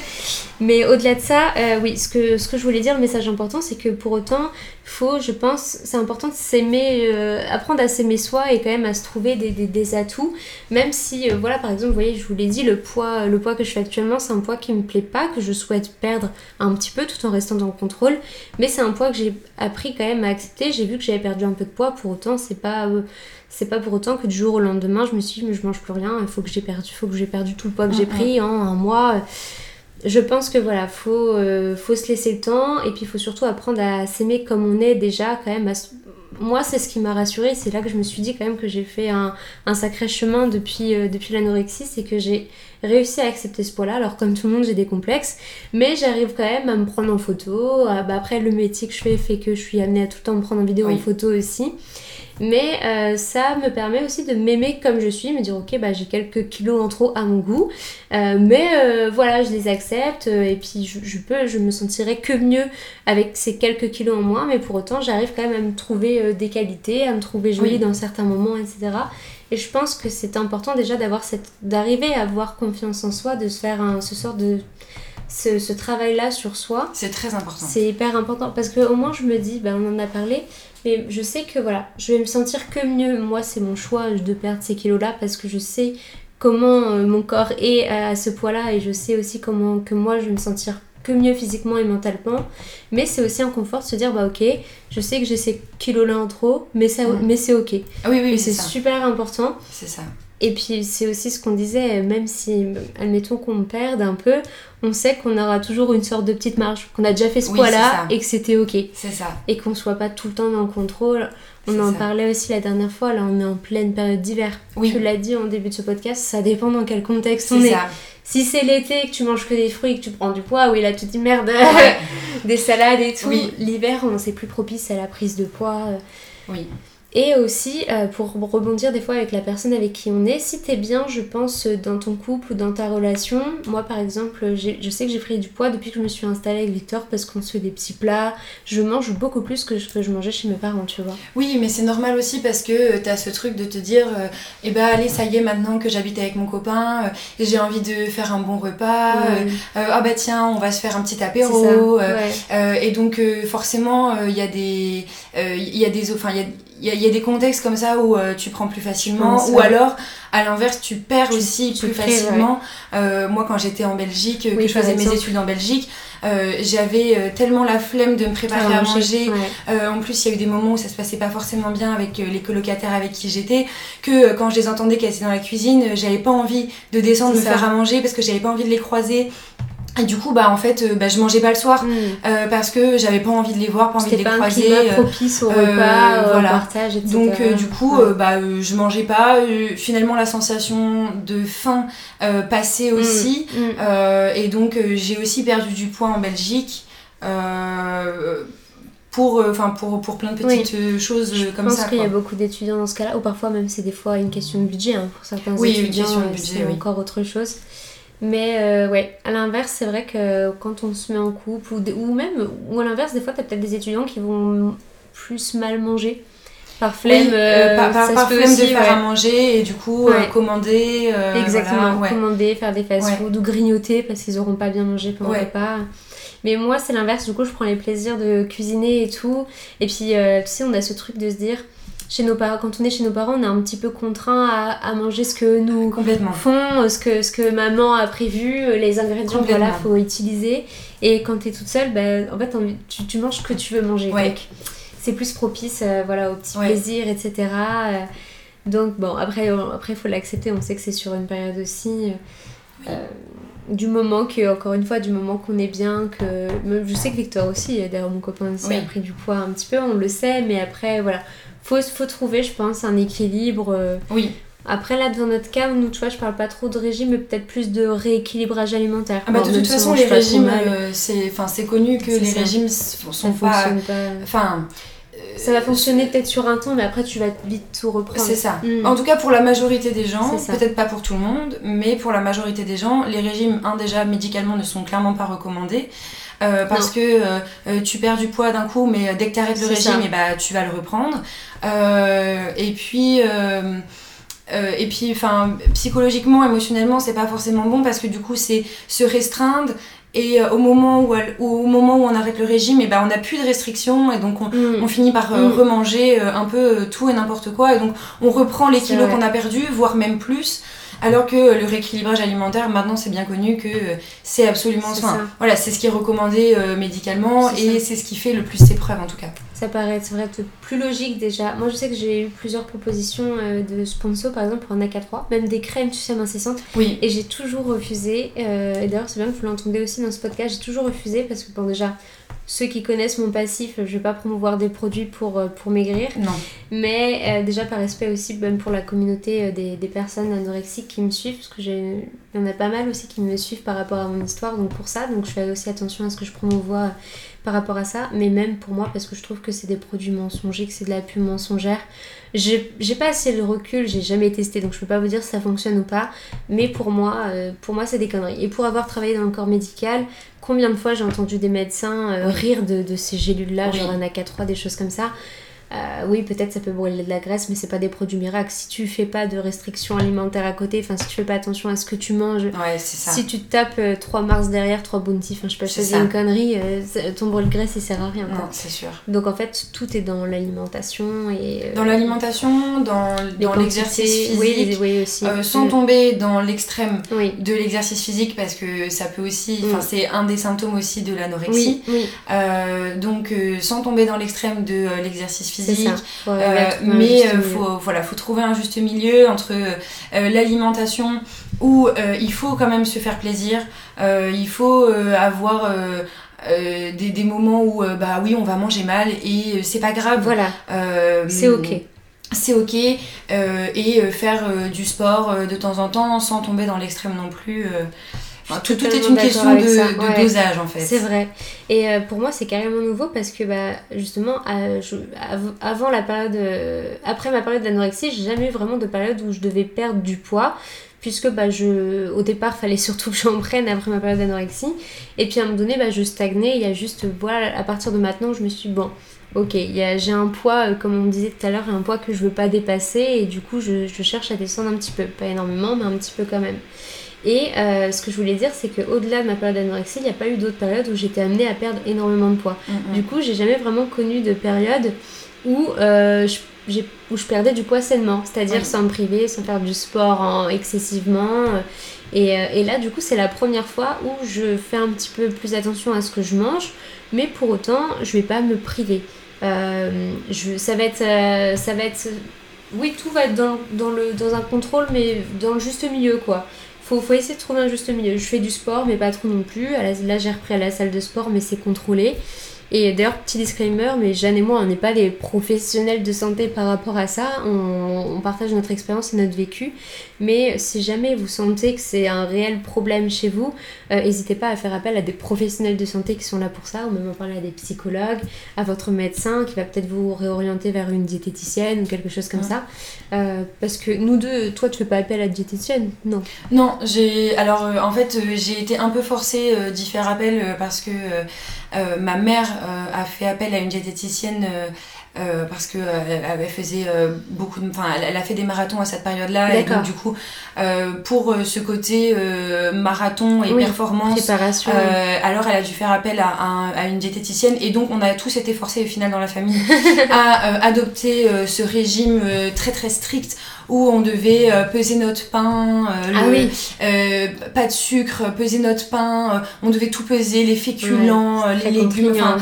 *laughs* Mais au-delà de ça, euh, oui, ce que, je voulais dire, le message important, c'est que pour autant, faut, je pense, c'est important de s'aimer, euh, apprendre à s'aimer soi et quand même à se trouver des, des, atouts. Même si, voilà, par exemple, vous voyez, je vous l'ai dit, le poids, le poids que je fais actuellement, c'est un poids qui me plaît pas, que je souhaite perdre un petit peu tout en restant dans le contrôle. Mais c'est un poids que j'ai appris quand même à accepter. J'ai vu que j'avais perdu un peu de poids, pour autant, c'est pas c'est pas pour autant que du jour au lendemain, je me suis dit, mais je mange plus rien, il faut que j'ai perdu, faut que j'ai perdu tout le poids que j'ai pris en un mois. Je pense que voilà, faut, euh, faut se laisser le temps et puis il faut surtout apprendre à s'aimer comme on est déjà quand même. Moi, c'est ce qui m'a rassurée, c'est là que je me suis dit quand même que j'ai fait un, sacré chemin depuis, euh, depuis l'anorexie, c'est que j'ai réussi à accepter ce poids-là. Alors comme tout le monde, j'ai des complexes, mais j'arrive quand même à me prendre en photo. Ah, bah, après, le métier que je fais fait que je suis amenée à tout le temps me prendre en vidéo, en photo aussi. Mais euh, ça me permet aussi de m'aimer comme je suis, me dire ok bah j'ai quelques kilos en trop à mon goût, euh, mais euh, voilà je les accepte et puis je, peux, je me sentirai que mieux avec ces quelques kilos en moins, mais pour autant j'arrive quand même à me trouver des qualités, à me trouver jolie dans certains moments, etc. Et je pense que c'est important déjà d'avoir cette, d'arriver à avoir confiance en soi, de se faire un, ce sort de ce, travail-là sur soi. C'est très important. C'est hyper important parce que au moins je me dis, bah, on en a parlé, mais je sais que voilà, je vais me sentir que mieux. Moi, c'est mon choix de perdre ces kilos-là parce que je sais comment euh, mon corps est à ce poids-là et je sais aussi comment que moi je vais me sentir que mieux physiquement et mentalement. Mais c'est aussi un confort de se dire, bah ok, je sais que j'ai ces kilos-là en trop, mais, ça, mais c'est ok. Ah oui, oui, c'est super important. C'est ça. Et puis c'est aussi ce qu'on disait, même si, admettons qu'on perde un peu, on sait qu'on aura toujours une sorte de petite marge, qu'on a déjà fait ce poids-là et que c'était ok. C'est ça. Et qu'on soit pas tout le temps dans le contrôle. On en parlait aussi la dernière fois, là on est en pleine période d'hiver. Oui. Tu l'as dit en début de ce podcast, ça dépend dans quel contexte on est. Ça. Si c'est l'été que tu manges que des fruits, que tu prends du poids, oui là tu te dis merde, *laughs* des salades et tout. L'hiver, on c'est plus propice à la prise de poids. Oui. Et aussi, euh, pour rebondir des fois avec la personne avec qui on est, si t'es bien, je pense, dans ton couple ou dans ta relation, moi par exemple, je sais que j'ai pris du poids depuis que je me suis installée avec Victor parce qu'on se fait des petits plats. Je mange beaucoup plus que ce que je mangeais chez mes parents, tu vois. Oui, mais c'est normal aussi parce que t'as ce truc de te dire, euh, eh ben allez, ça y est, maintenant que j'habite avec mon copain, euh, j'ai envie de faire un bon repas, ah bah tiens, on va se faire un petit apéro. et donc forcément, il y a des... Il y a des... Enfin, il y a il y, a des contextes comme ça où euh, tu prends plus facilement ou alors à l'inverse tu perds aussi plus facilement. Euh, moi quand j'étais en Belgique que je faisais mes études en Belgique euh, j'avais tellement la flemme de me préparer à manger en plus il y a eu des moments où ça se passait pas forcément bien avec les colocataires avec qui j'étais que quand je les entendais qu'elles étaient dans la cuisine j'avais pas envie de descendre me faire à manger parce que j'avais pas envie de les croiser et du coup, bah en fait, euh, bah, je mangeais pas le soir mm. euh, parce que j'avais pas envie de les voir, pas envie de les croiser. C'était pas propice au repas, voilà. au partage, etc. Donc du coup, bah je mangeais pas. finalement, la sensation de faim passait mm. aussi, mm. et donc j'ai aussi perdu du poids en Belgique. pour, enfin pour, pour plein de petites choses comme ça. Je pense qu'il y a beaucoup d'étudiants dans ce cas-là, ou parfois même c'est des fois une question de budget hein, pour certains oui, étudiants. C'est encore autre chose. Mais euh, ouais, à l'inverse, c'est vrai que quand on se met en couple, ou, ou même, ou à l'inverse, des fois, t'as peut-être des étudiants qui vont plus mal manger. par flemme, euh, par, ça par se peut flemme aussi, de faire ouais. à manger et du coup euh, commander. euh, Exactement, voilà, ouais. commander, faire des fast-food ou grignoter parce qu'ils auront pas bien mangé pendant le repas. Mais moi, c'est l'inverse, du coup, je prends les plaisirs de cuisiner et tout. Et puis, euh, tu sais, on a ce truc de se dire, chez nos parents, quand on est chez nos parents, on est un petit peu contraint à, à manger ce que nous Complètement. font, ce que, ce que maman a prévu, les ingrédients, voilà, faut utiliser. Et quand t'es toute seule, bah, en fait, tu, tu manges ce que tu veux manger. Ouais. C'est plus propice euh, voilà, aux petits Ouais. plaisirs, etc. Euh, donc, bon, après, il après, faut l'accepter. On sait que c'est sur une période aussi. euh, euh, du moment que, encore une fois, du moment qu'on est bien, que. Je sais que Victor aussi, euh, d'ailleurs, mon copain aussi, Oui. a pris du poids un petit peu, on le sait, mais après, voilà. Faut, faut trouver, je pense, un équilibre. euh, Oui. après, là, dans notre cas, nous, tu vois, je parle pas trop de régime, mais peut-être plus de rééquilibrage alimentaire. Ah bah, de toute façon, les régimes, euh, c'est c'est connu que les ça. régimes s- ça sont pas. Enfin. euh, Ça va fonctionner peut-être sur un temps, mais après, tu vas vite tout reprendre. C'est ça. Mm. En tout cas, pour la majorité des gens, peut-être pas pour tout le monde, mais pour la majorité des gens, les régimes, un, déjà, médicalement, ne sont clairement pas recommandés. Euh, parce que euh, euh, tu perds du poids d'un coup, mais dès que tu arrêtes le régime, et bah, tu vas le reprendre. Et puis, euh, et puis enfin, psychologiquement, émotionnellement, c'est pas forcément bon parce que du coup, c'est se restreindre. Et euh, au, moment où, elle- au moment où on arrête le régime, et ben on n'a plus de restrictions et donc on, Mm. on finit par euh, Mm. remanger un peu tout et n'importe quoi et donc on reprend les kilos qu'on a perdus voire même plus alors que euh, le rééquilibrage alimentaire maintenant c'est bien connu que euh, c'est absolument enfin, voilà c'est ce qui est recommandé euh, médicalement et c'est ce qui fait le plus ses preuves en tout cas Ça paraît, vrai, plus logique déjà. Moi, je sais que j'ai eu plusieurs propositions euh, de sponsors, par exemple, pour un AK3, même des crèmes, tu sais, amincissantes. oui Et j'ai toujours refusé. euh, et d'ailleurs, c'est bien que vous l'entendez aussi dans ce podcast. J'ai toujours refusé parce que, bon, déjà, ceux qui connaissent mon passif, je vais pas promouvoir des produits pour, euh, pour maigrir. non Mais euh, déjà par respect aussi, même pour la communauté euh, des, des personnes anorexiques qui me suivent, parce que j'ai, il y en a pas mal aussi qui me suivent par rapport à mon histoire, donc pour ça, donc je fais aussi attention à ce que je promouvois par rapport à ça, mais même pour moi, parce que je trouve que c'est des produits mensongers, que c'est de la pub mensongère. J'ai, j'ai pas assez le recul, j'ai jamais testé, donc je peux pas vous dire si ça fonctionne ou pas, mais pour moi, euh, pour moi c'est des conneries. Et pour avoir travaillé dans le corps médical, combien de fois j'ai entendu des médecins euh, rire de, de ces gélules-là, Oui. genre un AK3, des choses comme ça. Euh, oui, peut-être ça peut brûler de la graisse, mais c'est pas des produits miracles. Si tu fais pas de restrictions alimentaires à côté, enfin si tu fais pas attention à ce que tu manges, ouais c'est ça si tu te tapes 3 Mars derrière, 3 Bounty, enfin je sais pas, C'est une connerie, euh, ton brûle de graisse il sert à rien. quoi. non c'est sûr Donc en fait, tout est dans l'alimentation et. euh, dans l'alimentation dans, l'exercice physique Oui, oui, aussi. euh, sans Mm. tomber dans l'extrême Oui. de l'exercice physique parce que ça peut aussi Mm. c'est un des symptômes aussi de l'anorexie Euh, donc euh, sans tomber dans l'extrême de euh, l'exercice c'est physique ça. Euh, mais juste euh, faut, voilà, faut trouver un juste milieu entre euh, l'alimentation où il faut quand même se faire plaisir, il faut avoir euh, des, des moments où euh, bah oui on va manger mal et euh, c'est pas grave. Voilà, c'est ok. C'est ok et faire du sport de temps en temps sans tomber dans l'extrême non plus. Enfin, tout, tout est une question de, ça, de ouais. dosage en fait. C'est vrai. Et euh, pour moi, c'est carrément nouveau parce que bah, justement, je- avant la période, euh, après ma période d'anorexie, j'ai jamais eu vraiment de période où je devais perdre du poids. Puisque bah, je, au départ, *laughs* fallait surtout que j'en prenne après ma période d'anorexie. Et puis à un moment donné, bah, je stagnais. Il y a juste, voilà, à partir de maintenant, je me suis dit, bon, ok, j'ai un poids, euh, comme on me disait tout à l'heure, un poids que je veux pas dépasser. Et du coup, je, je cherche à descendre un petit peu. Pas énormément, mais un petit peu quand même. Et euh, ce que je voulais dire, c'est qu'au-delà de ma période d'anorexie, il n'y a pas eu d'autres périodes où j'étais amenée à perdre énormément de poids. Mm, mm. Du coup, j'ai jamais vraiment connu de période où, euh, je, j'ai- où je perdais du poids sainement, c'est-à dire Oui. sans me priver, sans faire du sport en- excessivement. euh, Et, et là, du coup, c'est la première fois où je fais un petit peu plus attention à ce que je mange, mais pour autant, je vais pas me priver. Euh, je, ça va être, ça va être, oui, tout va être dans, dans le, dans un contrôle, mais dans le juste milieu, quoi. Faut, faut essayer de trouver un juste milieu. Je fais du sport, mais pas trop non plus. Là, j'ai repris à la salle de sport, mais c'est contrôlé. Et d'ailleurs, petit disclaimer, mais Jeanne et moi, on n'est pas des professionnels de santé par rapport à ça. On, on partage notre expérience et notre vécu. Mais si jamais vous sentez que c'est un réel problème chez vous, euh, n'hésitez pas à faire appel à des professionnels de santé qui sont là pour ça, ou même en parler à des psychologues, à votre médecin qui va peut-être vous réorienter vers une diététicienne ou quelque chose comme Ouais. ça. Euh, parce que nous deux, toi, tu fais pas appel à la diététicienne Non? Non, j'ai alors euh, en fait j'ai été un peu forcée d'y faire appel parce que ma mère euh, a fait appel à une diététicienne euh, parce que elle, faisait beaucoup de, enfin, elle, a fait des marathons à cette période-là. Et donc du coup, pour ce côté marathon et performance, préparation, alors elle a dû faire appel à, à, une diététicienne. Et donc on a tous été forcés au final dans la famille *laughs* à adopter ce régime très très strict où on devait euh, peser notre pain, euh, ah euh, pas de sucre, peser notre pain, on devait tout peser, les féculents, les légumes, enfin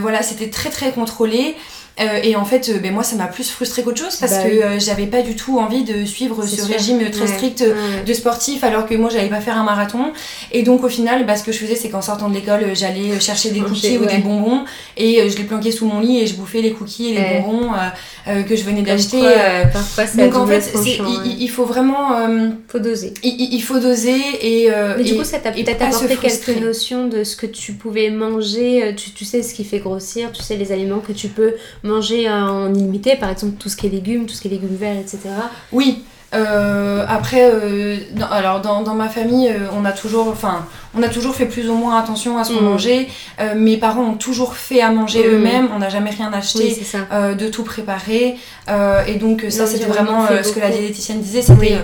voilà, c'était très très contrôlé. Euh, et en fait, euh, ben, moi, ça m'a plus frustré qu'autre chose parce bah que euh, j'avais pas du tout envie de suivre ce régime très strict de sportif alors que moi, j'allais pas faire un marathon. Et donc, au final, bah, ce que je faisais, c'est qu'en sortant de l'école, j'allais chercher des cookies ou des bonbons et je les planquais sous mon lit et je bouffais les cookies et les bonbons que je venais d'acheter. donc, en fait, il, faut vraiment. faut doser. Il, faut doser et. Mais du coup, ça t'a peut-être apporté quelques notions de ce que tu pouvais manger. Tu, tu sais ce qui fait grossir, tu sais les aliments que tu peux manger en illimité, par exemple tout ce qui est légumes, tout ce qui est légumes verts, etc. Oui. Euh, après, euh, alors dans, dans, ma famille, euh, on a toujours, enfin, on a toujours fait plus ou moins attention à ce qu'on mm. mangeait. mes parents ont toujours fait à manger mm. eux-mêmes. On n'a jamais rien acheté, de tout préparer. et donc ça, c'était vraiment ce que la diététicienne disait. C'était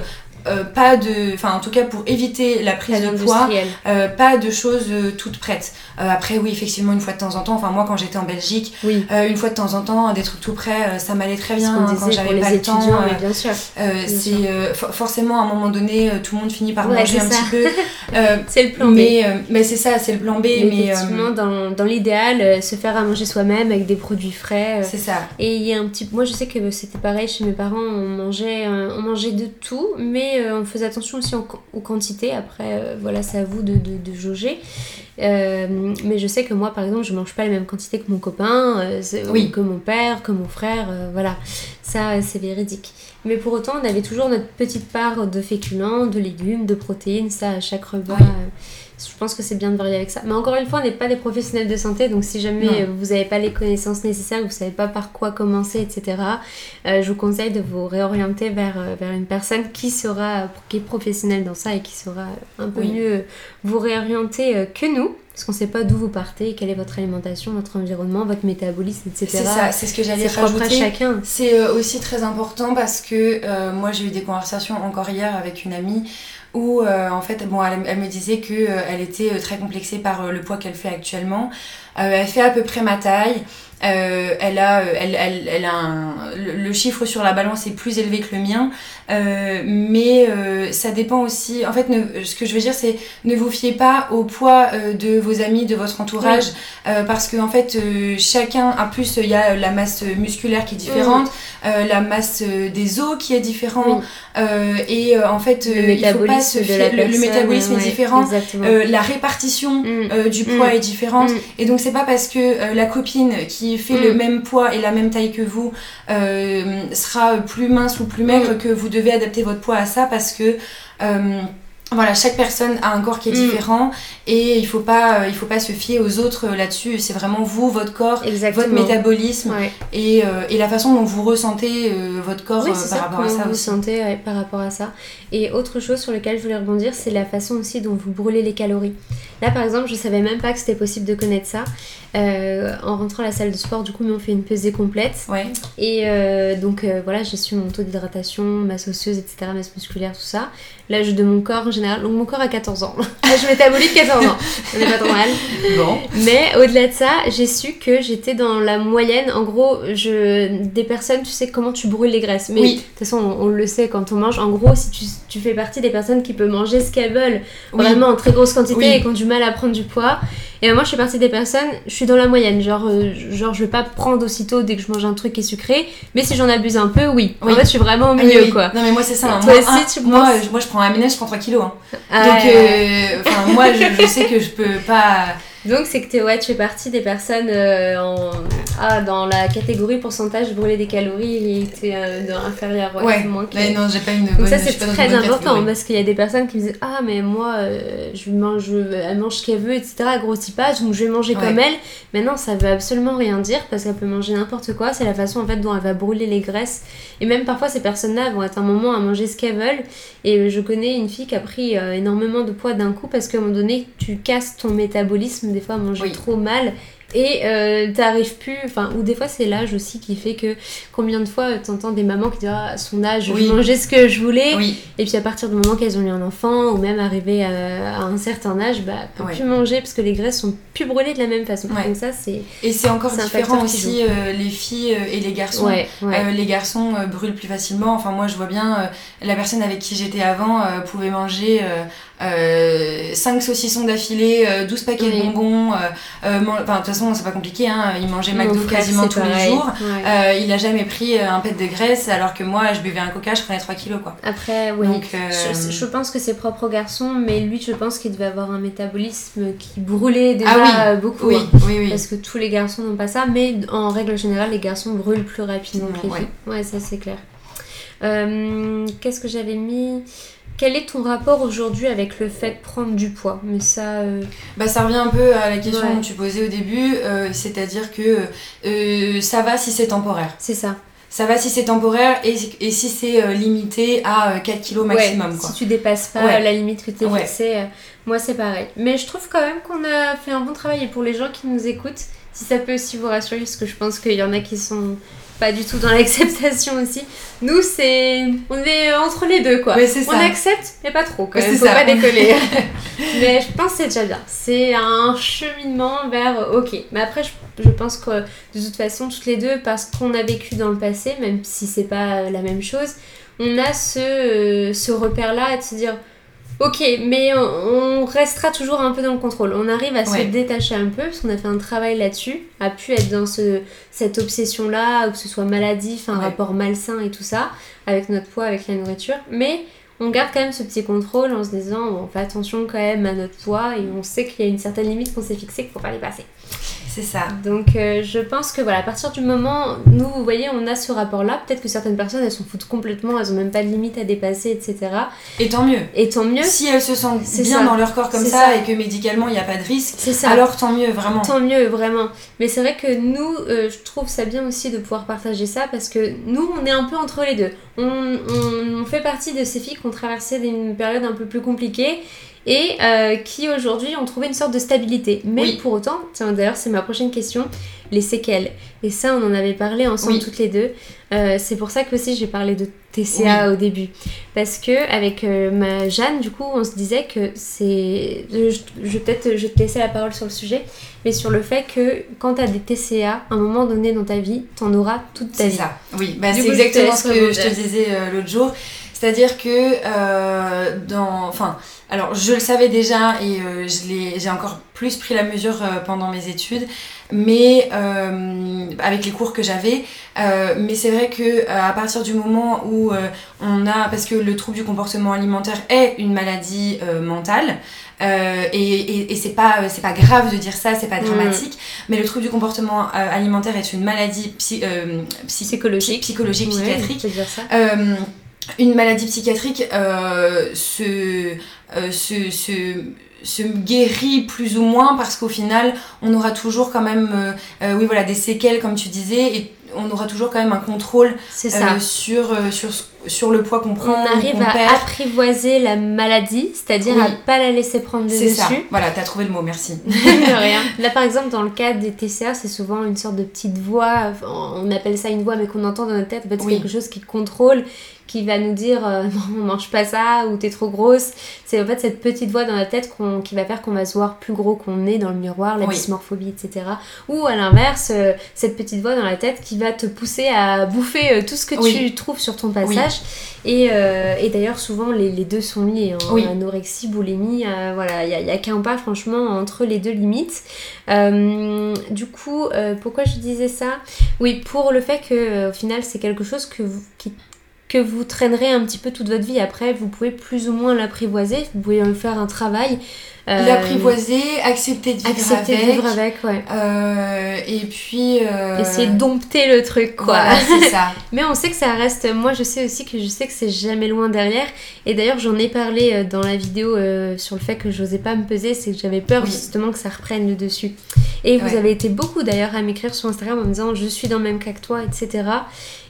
euh, pas de enfin en tout cas pour éviter la prise de poids euh, pas de choses euh, toutes prêtes. Après oui effectivement une fois de temps en temps enfin moi quand j'étais en Belgique une fois de temps en temps des trucs tout prêts ça m'allait très bien hein, quand j'avais pas le temps bien sûr. c'est forcément à un moment donné tout le monde finit par manger un petit peu *laughs* c'est le plan B. mais, mais c'est ça c'est le plan B mais, effectivement dans, dans l'idéal se faire à manger soi-même avec des produits frais c'est ça. et il y a un petit moi je sais que c'était pareil chez mes parents on mangeait on mangeait de tout mais euh, on faisait attention aussi aux quantités. Après, euh, voilà, c'est à vous de, de, jauger. Euh, mais je sais que moi, par exemple, je mange pas les mêmes quantités que mon copain, que mon père, que mon frère. voilà, ça, c'est véridique. Mais pour autant, on avait toujours notre petite part de féculents, de légumes, de protéines, ça à chaque repas. Je pense que c'est bien de varier avec ça. Mais encore une fois, on n'est pas des professionnels de santé, donc si jamais vous n'avez pas les connaissances nécessaires, vous ne savez pas par quoi commencer, etc., euh, je vous conseille de vous réorienter vers, euh, vers une personne qui sera, qui est professionnelle dans ça et qui saura un peu mieux vous réorienter euh, que nous parce qu'on ne sait pas d'où vous partez, quelle est votre alimentation, votre environnement, votre métabolisme, etc. C'est ça, c'est ce que j'allais rajouter. chacun. C'est aussi très important parce que moi j'ai eu des conversations encore hier avec une amie où euh, en fait bon elle, me disait que euh, elle était euh, très complexée par le poids qu'elle fait actuellement. Elle fait à peu près ma taille elle a elle, elle, elle a un, le, chiffre sur la balance est plus élevé que le mien mais ça dépend aussi en fait ce que je veux dire c'est ne vous fiez pas au poids de vos amis de votre entourage parce que en fait chacun a plus il y a la masse musculaire qui est différente la masse des os qui est différente et en fait il faut pas le, métabolisme est différent, euh, la répartition mm. euh, du poids mm. est différente. Mm. Et donc c'est pas parce que euh, la copine qui fait le même poids et la même taille que vous sera plus mince ou plus maigre que vous devez adapter votre poids à ça parce que voilà, chaque personne a un corps qui est mm. différent et il faut pas euh, il faut pas se fier aux autres euh, là-dessus. C'est vraiment vous, votre corps, votre métabolisme et, euh, et, la façon dont vous ressentez votre corps par ça, rapport à ça. Vous sentez par rapport à ça. Et autre chose sur laquelle je voulais rebondir, c'est la façon aussi dont vous brûlez les calories. Là, par exemple, je savais même pas que c'était possible de connaître ça. en rentrant à la salle de sport, du coup, on fait une pesée complète. Ouais. Et donc voilà, j'ai su mon taux d'hydratation, masse osseuse, etc., masse musculaire, tout ça l'âge de mon corps en général. Donc mon corps a 14 ans. *laughs* L'âge métabolique 14 ans. *laughs* On n'est pas trop mal. Bon. Mais au-delà de ça, j'ai su que j'étais dans la moyenne. En gros, je des personnes, tu sais comment tu brûles les graisses. Mais de toute façon, on, le sait quand on mange. En gros, si tu, tu, fais partie des personnes qui peuvent manger ce qu'elles veulent, vraiment en très grosse quantité et qui ont du mal à prendre du poids, et moi, je suis partie des personnes, je suis dans la moyenne. Genre, euh, genre je vais pas prendre aussitôt dès que je mange un truc qui est sucré. Mais si j'en abuse un peu, oui. En fait, je suis vraiment au milieu, quoi. Non, mais moi, c'est ça. Hein. Toi moi, aussi, tu moi, moi, je prends un ménage, je prends 3 kilos. Hein. Ah Donc, euh, moi, je, je, sais que je peux pas. Donc c'est que es, ouais, tu fais partie des personnes euh, en... ah, dans la catégorie pourcentage brûler des calories et tu es euh, inférieur. Ouais, moins que... non, j'ai pas une bonne, Donc ça c'est très important parce qu'il y a des personnes qui me disent ah mais moi euh, je mange, elle mange ce qu'elle veut etc. Elle grossit pas donc je vais manger comme elle. Mais non ça veut absolument rien dire parce qu'elle peut manger n'importe quoi. C'est la façon en fait dont elle va brûler les graisses et même parfois ces personnes-là vont être un moment à manger ce qu'elles veulent. Et je connais une fille qui a pris énormément de poids d'un coup parce qu'à un moment donné tu casses ton métabolisme des fois manger trop mal et euh, t'arrives plus enfin ou des fois c'est l'âge aussi qui fait que combien de fois t'entends des mamans qui disent ah, à son âge je mangeais ce que je voulais. Et puis à partir du moment qu'elles ont eu un enfant ou même arrivé à, un certain âge bah peuvent plus manger parce que les graisses sont plus brûlées de la même façon. Donc ça c'est et c'est encore différent aussi euh, les filles euh, et les garçons. Les garçons brûlent plus facilement. Enfin moi je vois bien la personne avec qui j'étais avant pouvait manger 5 saucissons d'affilée 12 paquets de bonbons enfin de toute façon c'est pas compliqué, hein. il mangeait McDo quasiment tous les jours. Euh, il a jamais pris euh, un pet de graisse, alors que moi, je buvais un coca, je prenais 3 kilos. Quoi. Après, oui. Euh, je, pense que c'est propre au garçon, mais lui, je pense qu'il devait avoir un métabolisme qui brûlait déjà ah beaucoup. Oui, hein. oui, oui, Parce que tous les garçons n'ont pas ça, mais en règle générale, les garçons brûlent plus rapidement que les filles. Ouais, ça c'est clair. Qu'est-ce que j'avais mis? Quel est ton rapport aujourd'hui avec le fait de prendre du poids? Mais ça. Euh, bah, ça revient un peu à la question que tu posais au début, euh, c'est-à-dire que euh, ça va si c'est temporaire. C'est ça. Ça va si c'est temporaire et, et si c'est limité à 4 kilos maximum. Si tu dépasses pas la limite que tu es fixée, moi c'est pareil. Mais je trouve quand même qu'on a fait un bon travail et pour les gens qui nous écoutent, si ça peut aussi vous rassurer, parce que je pense qu'il y en a qui sont pas du tout dans l'acceptation aussi. Nous, c'est. On est entre les deux, quoi. on accepte, mais pas trop, quand même. Faut pas décoller. *laughs* *laughs* mais je pense que c'est déjà bien. C'est un cheminement vers OK. Mais après, je, pense que de toute façon, toutes les deux, parce qu'on a vécu dans le passé, même si c'est pas la même chose, on a ce, ce repère-là de se dire Ok, mais on restera toujours un peu dans le contrôle. On arrive à se détacher un peu parce qu'on a fait un travail là-dessus, à pu être dans ce, cette obsession-là, ou que ce soit maladif, un rapport malsain et tout ça, avec notre poids, avec la nourriture. Mais on garde quand même ce petit contrôle en se disant on fait attention quand même à notre poids et on sait qu'il y a une certaine limite qu'on s'est fixée qu'il faut pas dépasser. C'est ça. Donc euh, je pense que voilà, à partir du moment, nous, vous voyez, on a ce rapport-là. Peut-être que certaines personnes, elles s'en foutent complètement, elles ont même pas de limite à dépasser, etc. Et tant mieux. Et tant mieux. Si elles se sentent bien dans leur corps comme ça, et que médicalement il n'y a pas de risque, ça. alors tant mieux, vraiment. Tant mieux, vraiment. Mais c'est vrai que nous, euh, je trouve ça bien aussi de pouvoir partager ça parce que nous, on est un peu entre les deux. On, on fait partie de ces filles qui ont traversé une période un peu plus compliquée et euh, qui aujourd'hui ont trouvé une sorte de stabilité. Mais pour autant, tiens d'ailleurs c'est ma prochaine question, les séquelles. Et ça on en avait parlé ensemble toutes les deux. Euh, c'est pour ça que aussi j'ai parlé de TCA au début. Parce que avec euh, ma Jeanne, du coup, on se disait que c'est... Je, peut-être je te laisser la parole sur le sujet, mais sur le fait que quand tu as des TCA, à un moment donné dans ta vie, tu en auras toute ta vie. C'est ça, oui. Bah, c'est exactement ce que je te disais l'autre jour. C'est-à-dire que dans... Enfin alors, je le savais déjà et euh, j'ai encore plus pris la mesure euh, pendant mes études, mais euh, avec les cours que j'avais. mais c'est vrai que à partir du moment où on a, parce que le trouble du comportement alimentaire est une maladie mentale. et, et, c'est pas c'est pas grave de dire ça c'est pas mm. dramatique mais le trouble du comportement alimentaire est une maladie psychologique psychologique psychiatrique une maladie psychiatrique euh, se, euh, se, se, se, guérit plus ou moins parce qu'au final, on aura toujours quand même euh, oui, voilà, des séquelles, comme tu disais, et on aura toujours quand même un contrôle ça. sur, sur, sur le poids qu'on prend. On arrive à apprivoiser la maladie, c'est-à-dire à pas la laisser prendre le dessus. C'est ça, voilà, t'as trouvé le mot, merci. *laughs* rien. Là, par exemple, dans le cas des TCA, c'est souvent une sorte de petite voix, on appelle ça une voix, mais qu'on entend dans notre tête, c'est quelque chose qui contrôle qui va nous dire euh, *laughs* non, on mange pas ça ou t'es trop grosse. C'est en fait cette petite voix dans la tête qui va faire qu'on va se voir plus gros qu'on est dans le miroir, la dysmorphobie, etc. Ou à l'inverse, euh, cette petite voix dans la tête qui va te pousser à bouffer euh, tout ce que tu trouves sur ton passage. Et, et d'ailleurs, souvent les, les, deux sont liés. Hein, anorexie, boulimie, voilà, il n'y a, qu'un pas franchement entre les deux limites. du coup, pourquoi je disais ça? Oui, pour le fait que au final, c'est quelque chose que vous, qui que vous traînerez un petit peu toute votre vie. Après, vous pouvez plus ou moins l'apprivoiser, vous pouvez en faire un travail. Euh, l'apprivoiser, accepter de vivre accepter avec. De vivre avec ouais. Euh, et puis. Euh... Essayer de dompter le truc, quoi. Voilà, c'est ça. *laughs* Mais on sait que ça reste. Moi, je sais aussi que je sais que c'est jamais loin derrière. Et d'ailleurs, j'en ai parlé dans la vidéo sur le fait que j'osais pas me peser, c'est que j'avais peur justement que ça reprenne le dessus. Et vous avez été beaucoup d'ailleurs à m'écrire sur Instagram en me disant je suis dans le même cas que toi, etc.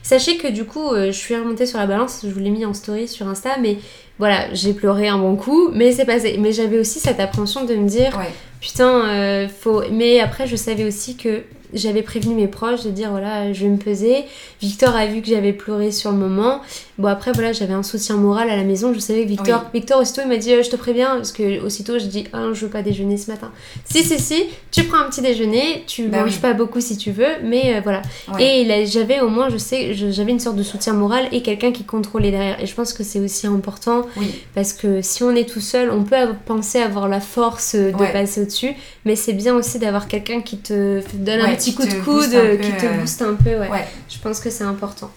Sachez que du coup, je suis remontée sur la balance, je vous l'ai mis en story sur Insta, mais voilà, j'ai pleuré un bon coup, mais c'est passé. Mais j'avais aussi cette appréhension de me dire, putain, euh, faut. Mais après, je savais aussi que j'avais prévenu mes proches de dire voilà, je vais me peser. Victor a vu que j'avais pleuré sur le moment. Bon, après, voilà, j'avais un soutien moral à la maison. Je savais que Victor, Victor aussitôt, il m'a dit euh, je te préviens, parce que aussitôt, je dis ah, je veux pas déjeuner ce matin. Si, si, si, tu prends un petit déjeuner, tu bah manges pas beaucoup si tu veux, mais euh, voilà. Et j'avais au moins, je sais, j'avais une sorte de soutien moral et quelqu'un qui contrôlait derrière. Et je pense que c'est aussi important parce que si on est tout seul, on peut penser avoir la force de passer au-dessus, mais c'est bien aussi d'avoir quelqu'un qui te donne un petit coup de coude, qui te euh, booste un peu. Ouais. Je pense que c'est important.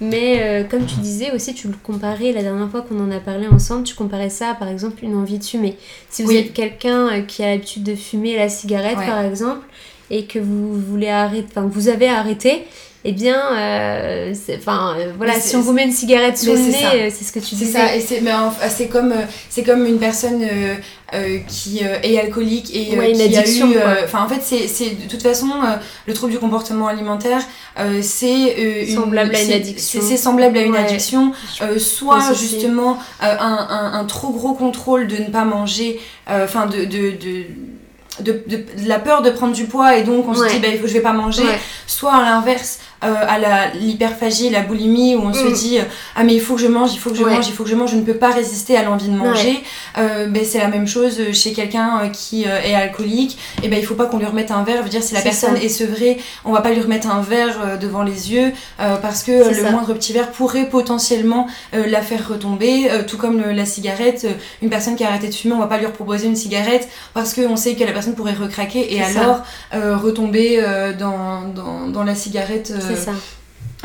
Mais euh, comme tu disais aussi, tu le comparais la dernière fois qu'on en a parlé ensemble, tu comparais ça à par exemple une envie de fumer. Si vous êtes quelqu'un euh, qui a l'habitude de fumer la cigarette par exemple, et que vous voulez arrêter, enfin vous avez arrêté, eh bien, euh, enfin, euh, voilà, si on vous met une cigarette sous le nez, euh, c'est ce que tu disais. C'est ça, et c'est comme, c'est comme une personne qui est alcoolique et une qui addiction, a Enfin, en fait, c'est de toute façon, le trouble du comportement alimentaire, c'est semblable à une addiction. C'est semblable à une addiction, soit justement un, un, un, trop gros contrôle de ne pas manger, enfin de, de, de de, de, la peur de prendre du poids et donc on se dit bah, il faut, je vais pas manger soit à l'inverse euh, à la l'hyperphagie la boulimie où on se mm. dit euh, ah mais il faut que je mange il faut que je mange il faut que je mange je ne peux pas résister à l'envie de manger euh, ben, c'est la même chose chez quelqu'un qui est alcoolique et ben il faut pas qu'on lui remette un verre. Veut dire si la personne est sevrée on va pas lui remettre un verre devant les yeux parce que le moindre petit verre pourrait potentiellement la faire retomber tout comme la cigarette une personne qui a arrêté de fumer on va pas lui proposer une cigarette parce qu'on sait que la personne pourrait recraquer et alors retomber dans, dans, dans, la cigarette ça.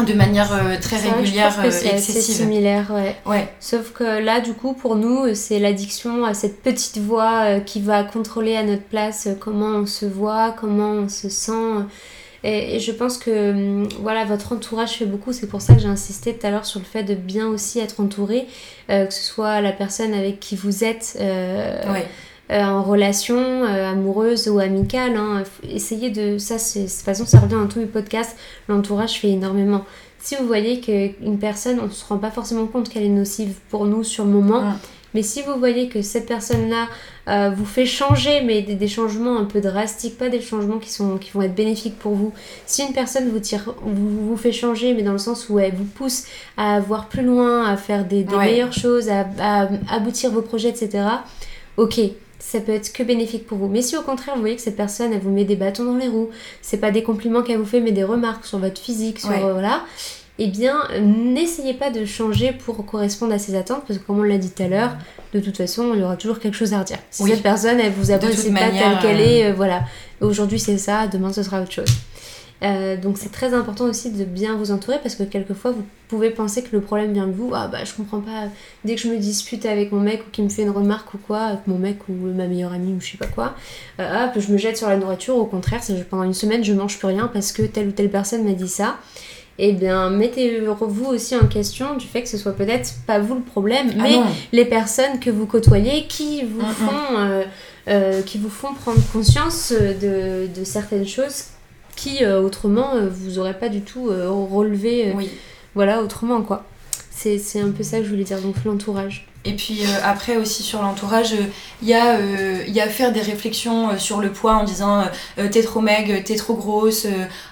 De manière euh, très régulière, euh, c'est excessive. similaire, ouais. ouais. Sauf que là, du coup, pour nous, c'est l'addiction à cette petite voix euh, qui va contrôler à notre place comment on se voit, comment on se sent. Et, je pense que hum, voilà, votre entourage fait beaucoup. C'est pour ça que j'ai insisté tout à l'heure sur le fait de bien aussi être entouré, que ce soit la personne avec qui vous êtes. Ouais euh, en relation euh, amoureuse ou amicale. Hein. Essayez de. Ça, de toute façon, ça revient dans tous mes podcasts. L'entourage fait énormément. Si vous voyez qu'une personne, on ne se rend pas forcément compte qu'elle est nocive pour nous sur le moment. Mais si vous voyez que cette personne-là euh, vous fait changer, mais des, changements un peu drastiques, pas des changements qui, sont, qui vont être bénéfiques pour vous. Si une personne vous, tire, vous, vous fait changer, mais dans le sens où elle vous pousse à voir plus loin, à faire des, meilleures choses, à, à, aboutir vos projets, etc., ok, ça peut être que bénéfique pour vous. Mais si au contraire vous voyez que cette personne elle vous met des bâtons dans les roues, c'est pas des compliments qu'elle vous fait mais des remarques sur votre physique, sur euh, voilà, eh bien n'essayez pas de changer pour correspondre à ses attentes parce que comme on l'a dit tout à l'heure, de toute façon il y aura toujours quelque chose à redire. Si cette personne elle vous apprécie pas telle qu'elle est, euh, voilà, aujourd'hui c'est ça, demain ce sera autre chose. Euh, donc c'est très important aussi de bien vous entourer parce que quelquefois vous pouvez penser que le problème vient de vous. Ah bah je comprends pas, dès que je me dispute avec mon mec ou qu'il me fait une remarque ou quoi, avec mon mec ou ma meilleure amie ou je sais pas quoi, euh, hop, je me jette sur la nourriture. Au contraire, pendant une semaine je mange plus rien parce que telle ou telle personne m'a dit ça. Et eh bien mettez-vous aussi en question du fait que ce soit peut-être pas vous le problème, ah mais les personnes que vous côtoyez qui vous, font, euh, qui vous font prendre conscience de, de certaines choses qui euh, autrement euh, vous aurez pas du tout euh, relevé voilà autrement quoi c'est un peu ça que je voulais dire donc l'entourage et puis après aussi sur l'entourage, il y, a, y a faire des réflexions sur le poids en disant t'es trop maigre, t'es trop grosse,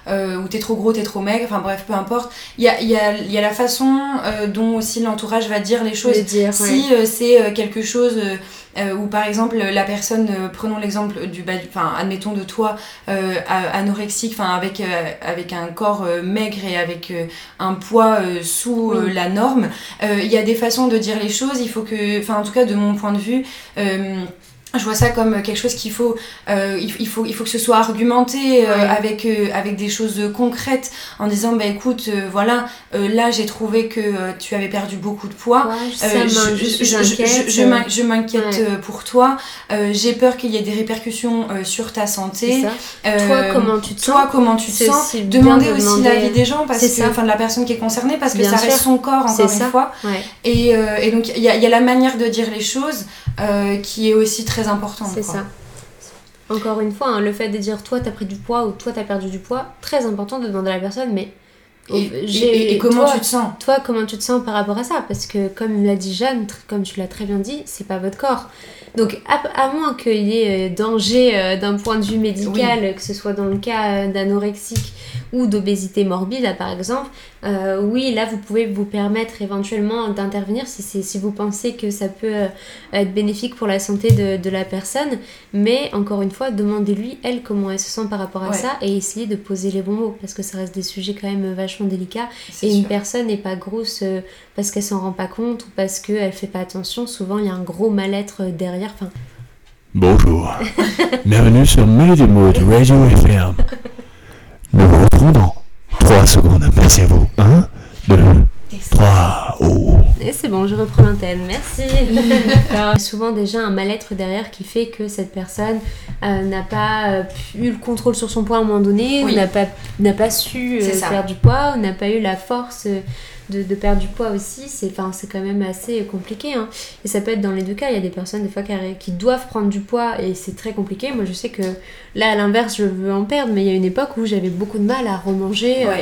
ou t'es trop gros, t'es trop maigre, enfin bref, peu importe. Il y a, y, a, y a, la façon dont aussi l'entourage va dire les choses. Dire, si c'est quelque chose euh, ou par exemple la personne, euh, prenons l'exemple du, enfin admettons de toi euh, anorexique, enfin avec avec un corps maigre et avec un poids sous la norme, il y a des façons de dire les choses. Il faut que, enfin en tout cas de mon point de vue je vois ça comme quelque chose qu'il faut, euh, il, faut, il faut que ce soit argumenté euh, avec, euh, avec des choses concrètes en disant bah écoute voilà là j'ai trouvé que tu avais perdu beaucoup de poids. Je, m'inquiète pour toi. J'ai peur qu'il y ait des répercussions sur ta santé. Toi comment tu te sens? comment tu te sens? demander aussi l'avis des gens parce que enfin de la personne qui est concernée parce que ça reste son corps encore une fois. Et, et, donc il y a, y a la manière de dire les choses qui est aussi très important. C'est ça. Encore une fois, hein, le fait de dire toi t'as pris du poids ou toi t'as perdu du poids, très important de demander à la personne, mais Et, comment tu te sens? Toi, comment tu te sens par rapport à ça? Parce que, comme l'a dit Jeanne, comme tu l'as très bien dit, c'est pas votre corps. Donc, à, moins qu'il y ait euh, danger euh, d'un point de vue médical, que ce soit dans le cas euh, d'anorexique ou d'obésité morbide, par exemple, oui, là, vous pouvez vous permettre éventuellement d'intervenir si, si vous pensez que ça peut être bénéfique pour la santé de, la personne. Mais, encore une fois, demandez-lui, elle, comment elle se sent par rapport à ça et essayez de poser les bons mots parce que ça reste des sujets quand même vachement délicats. Et une personne n'est pas grosse parce qu'elle s'en rend pas compte ou parce qu'elle fait pas attention. Souvent, il y a un gros mal-être derrière. Enfin, Bonjour. *laughs* Bienvenue sur Melody Mode Radio FM. Nous vous retrouvons dans 3 secondes. Merci à vous. 1, 2, 3. Oh. Et c'est bon, je reprends l'antenne. Merci. *laughs* souvent déjà un mal-être derrière qui fait que cette personne euh, n'a pas euh, eu le contrôle sur son poids à un moment donné, ou n'a pas, n'a pas su euh, faire du poids, ou n'a pas eu la force de, de, perdre du poids aussi, c'est quand même assez compliqué. Hein. Et ça peut être dans les deux cas. Il y a des personnes, des fois, qui, qui doivent prendre du poids et c'est très compliqué. Moi, je sais que là, à l'inverse, je veux en perdre, mais il y a une époque où j'avais beaucoup de mal à remanger euh,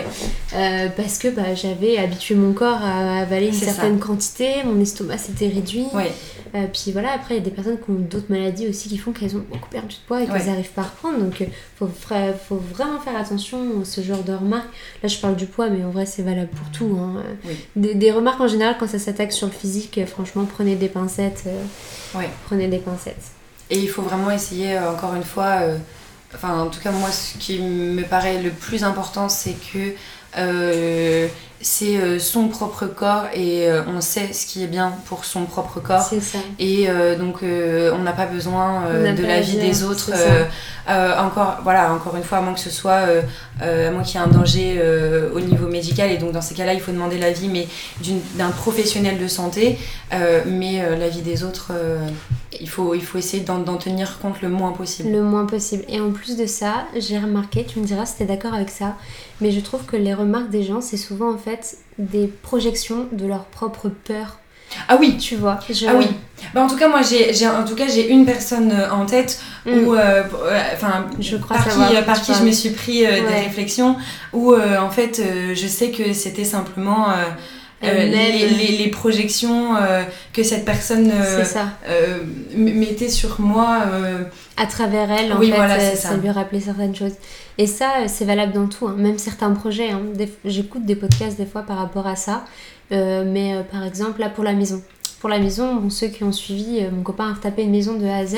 euh, parce que bah, j'avais habitué mon corps à avaler une certaine quantité, mon estomac s'était réduit. Euh, puis voilà, après, il y a des personnes qui ont d'autres maladies aussi qui font qu'elles ont beaucoup perdu de poids et qu'elles n'arrivent pas à reprendre. Donc, il faut, faut, vraiment faire attention à ce genre de remarques. Là, je parle du poids, mais en vrai, c'est valable pour tout. Hein. Des, remarques en général, quand ça s'attaque sur le physique, franchement, prenez des pincettes. Euh, prenez des pincettes. Et il faut vraiment essayer, euh, encore une fois, enfin, en tout cas, moi, ce qui me paraît le plus important, c'est que c'est euh, son propre corps et euh, on sait ce qui est bien pour son propre corps. C'est ça. Et euh, donc on n'a pas besoin de l'avis des autres. encore, voilà, encore une fois, à moins que ce soit, à moins qu'il y ait un danger au niveau médical. Et donc dans ces cas-là, il faut demander l'avis d'un professionnel de santé. mais l'avis des autres, il, faut, il faut essayer d'en tenir compte le moins possible. Le moins possible. Et en plus de ça, j'ai remarqué, tu me diras si tu es d'accord avec ça, mais je trouve que les remarques des gens, c'est souvent en fait des projections de leur propre peur. Ah oui, tu vois. Ah oui. Bah en tout cas moi j'ai en tout cas j'ai une personne euh, en tête mm. où euh, euh, enfin je par qui par qui je me suis pris des réflexions où en fait je sais que c'était simplement les, les, projections que cette personne mettait sur moi à travers elle en fait ça. lui rappelait certaines choses et ça, c'est valable dans tout, hein. même certains projets. Hein. J'écoute des podcasts des fois par rapport à ça. Euh, mais euh, par exemple, là pour la maison. Pour la maison, ceux qui ont suivi, mon copain a tapé une maison de A à Z.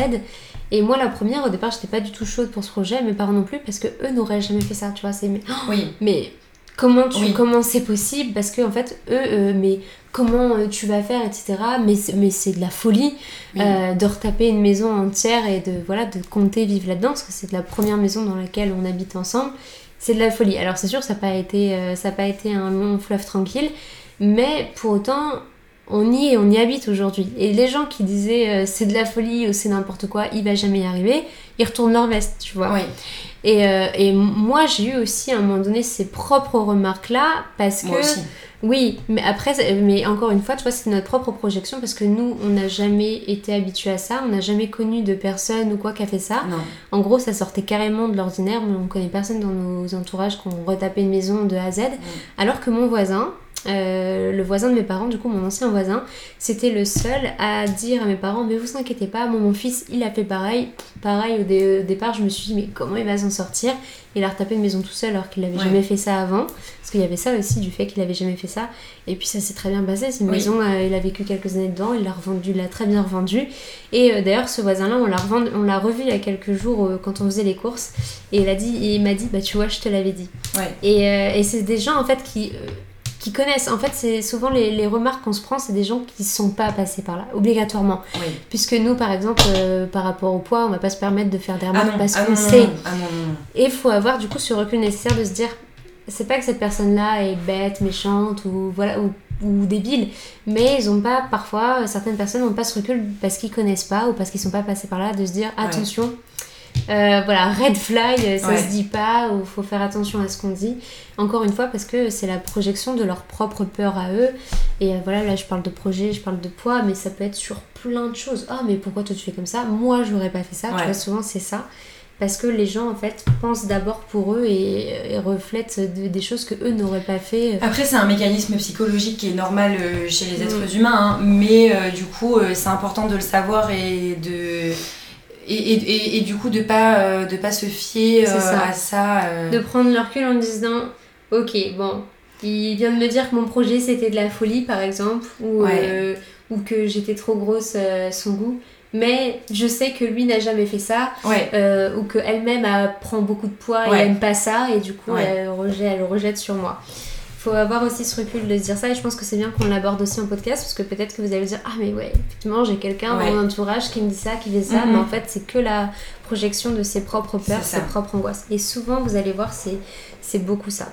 Et moi, la première, au départ, j'étais pas du tout chaude pour ce projet, mes parents non plus, parce que eux n'auraient jamais fait ça, tu vois. C'est mais, *gasps* oui. mais comment tu comment c'est possible? Parce que en fait eux euh, mais comment euh, tu vas faire etc mais mais c'est de la folie euh, de retaper une maison entière et de voilà de compter vivre là-dedans parce que c'est la première maison dans laquelle on habite ensemble c'est de la folie alors c'est sûr ça n'a pas été ça pas été un long fleuve tranquille mais pour autant on y est, on y habite aujourd'hui. Et les gens qui disaient c'est de la folie ou c'est n'importe quoi, il va jamais y arriver, ils retournent leur veste, tu vois. Oui. Euh, et, moi, j'ai eu aussi à un moment donné ces propres remarques-là parce que. Oui, mais après, mais encore une fois, tu vois, c'est notre propre projection parce que nous, on n'a jamais été habitués à ça, on n'a jamais connu de personne ou quoi qui a fait ça. En gros, ça sortait carrément de l'ordinaire, on connaît personne dans nos entourages qui ont retapé une maison de A à Z. Alors que mon voisin, euh, le voisin de mes parents, du coup mon ancien voisin, c'était le seul à dire à mes parents mais vous inquiétez pas, mon fils il a fait pareil. Pareil au, départ je me suis dit mais comment il va s'en sortir? Il a retapé une maison tout seul alors qu'il n'avait jamais fait ça avant. Parce qu'il y avait ça aussi du fait qu'il avait jamais fait ça. Et puis ça s'est très bien basé. C'est une maison, euh, il a vécu quelques années dedans, il l'a revendu, il l'a très bien revendu. Et euh, d'ailleurs ce voisin là on l'a revu il y a quelques jours quand on faisait les courses. Et il a dit, il m'a dit bah tu vois je te l'avais dit. Et, et c'est des gens en fait qui qui connaissent. En fait, c'est souvent les, les remarques qu'on se prend, c'est des gens qui ne sont pas passés par là, obligatoirement. Puisque nous, par exemple, euh, par rapport au poids, on va pas se permettre de faire des remarques ah parce ah qu'on sait. Ah Et il faut avoir du coup ce recul nécessaire de se dire, c'est pas que cette personne-là est bête, méchante ou voilà ou, ou débile, mais ils ont pas parfois certaines personnes n'ont pas ce recul parce qu'ils connaissent pas ou parce qu'ils sont pas passés par là de se dire attention. Euh, voilà, red flag, ça se dit pas, ou faut faire attention à ce qu'on dit. Encore une fois, parce que c'est la projection de leur propre peur à eux. Et euh, voilà, là je parle de projet, je parle de poids, mais ça peut être sur plein de choses. Ah, mais pourquoi toi tu fais comme ça? Moi j'aurais pas fait ça, tu vois, souvent c'est ça. parce que les gens en fait pensent d'abord pour eux et, et reflètent de- des choses que eux n'auraient pas fait. Après, c'est un mécanisme psychologique qui est normal euh, chez les êtres Mm. humains, hein, mais euh, du coup, euh, c'est important de le savoir et de. Et, et, et, du coup, de pas, euh, de pas se fier euh, ça. à ça. euh. De prendre le recul en disant ok bon il vient de me dire que mon projet c'était de la folie par exemple ou, Ouais. ou que j'étais trop grosse à son goût mais je sais que lui n'a jamais fait ça Ouais, euh, ou qu'elle-même elle prend beaucoup de poids Ouais. et aime pas ça et du coup Ouais. elle, rejette, elle le rejette sur moi. Faut avoir aussi ce recul de se dire ça et je pense que c'est bien qu'on l'aborde aussi en podcast parce que peut-être que vous allez dire ah mais ouais effectivement j'ai quelqu'un Ouais. dans mon entourage qui me dit ça qui fait ça mais en fait c'est que la projection de ses propres peurs ses propres angoisses. Et souvent vous allez voir c'est c'est beaucoup ça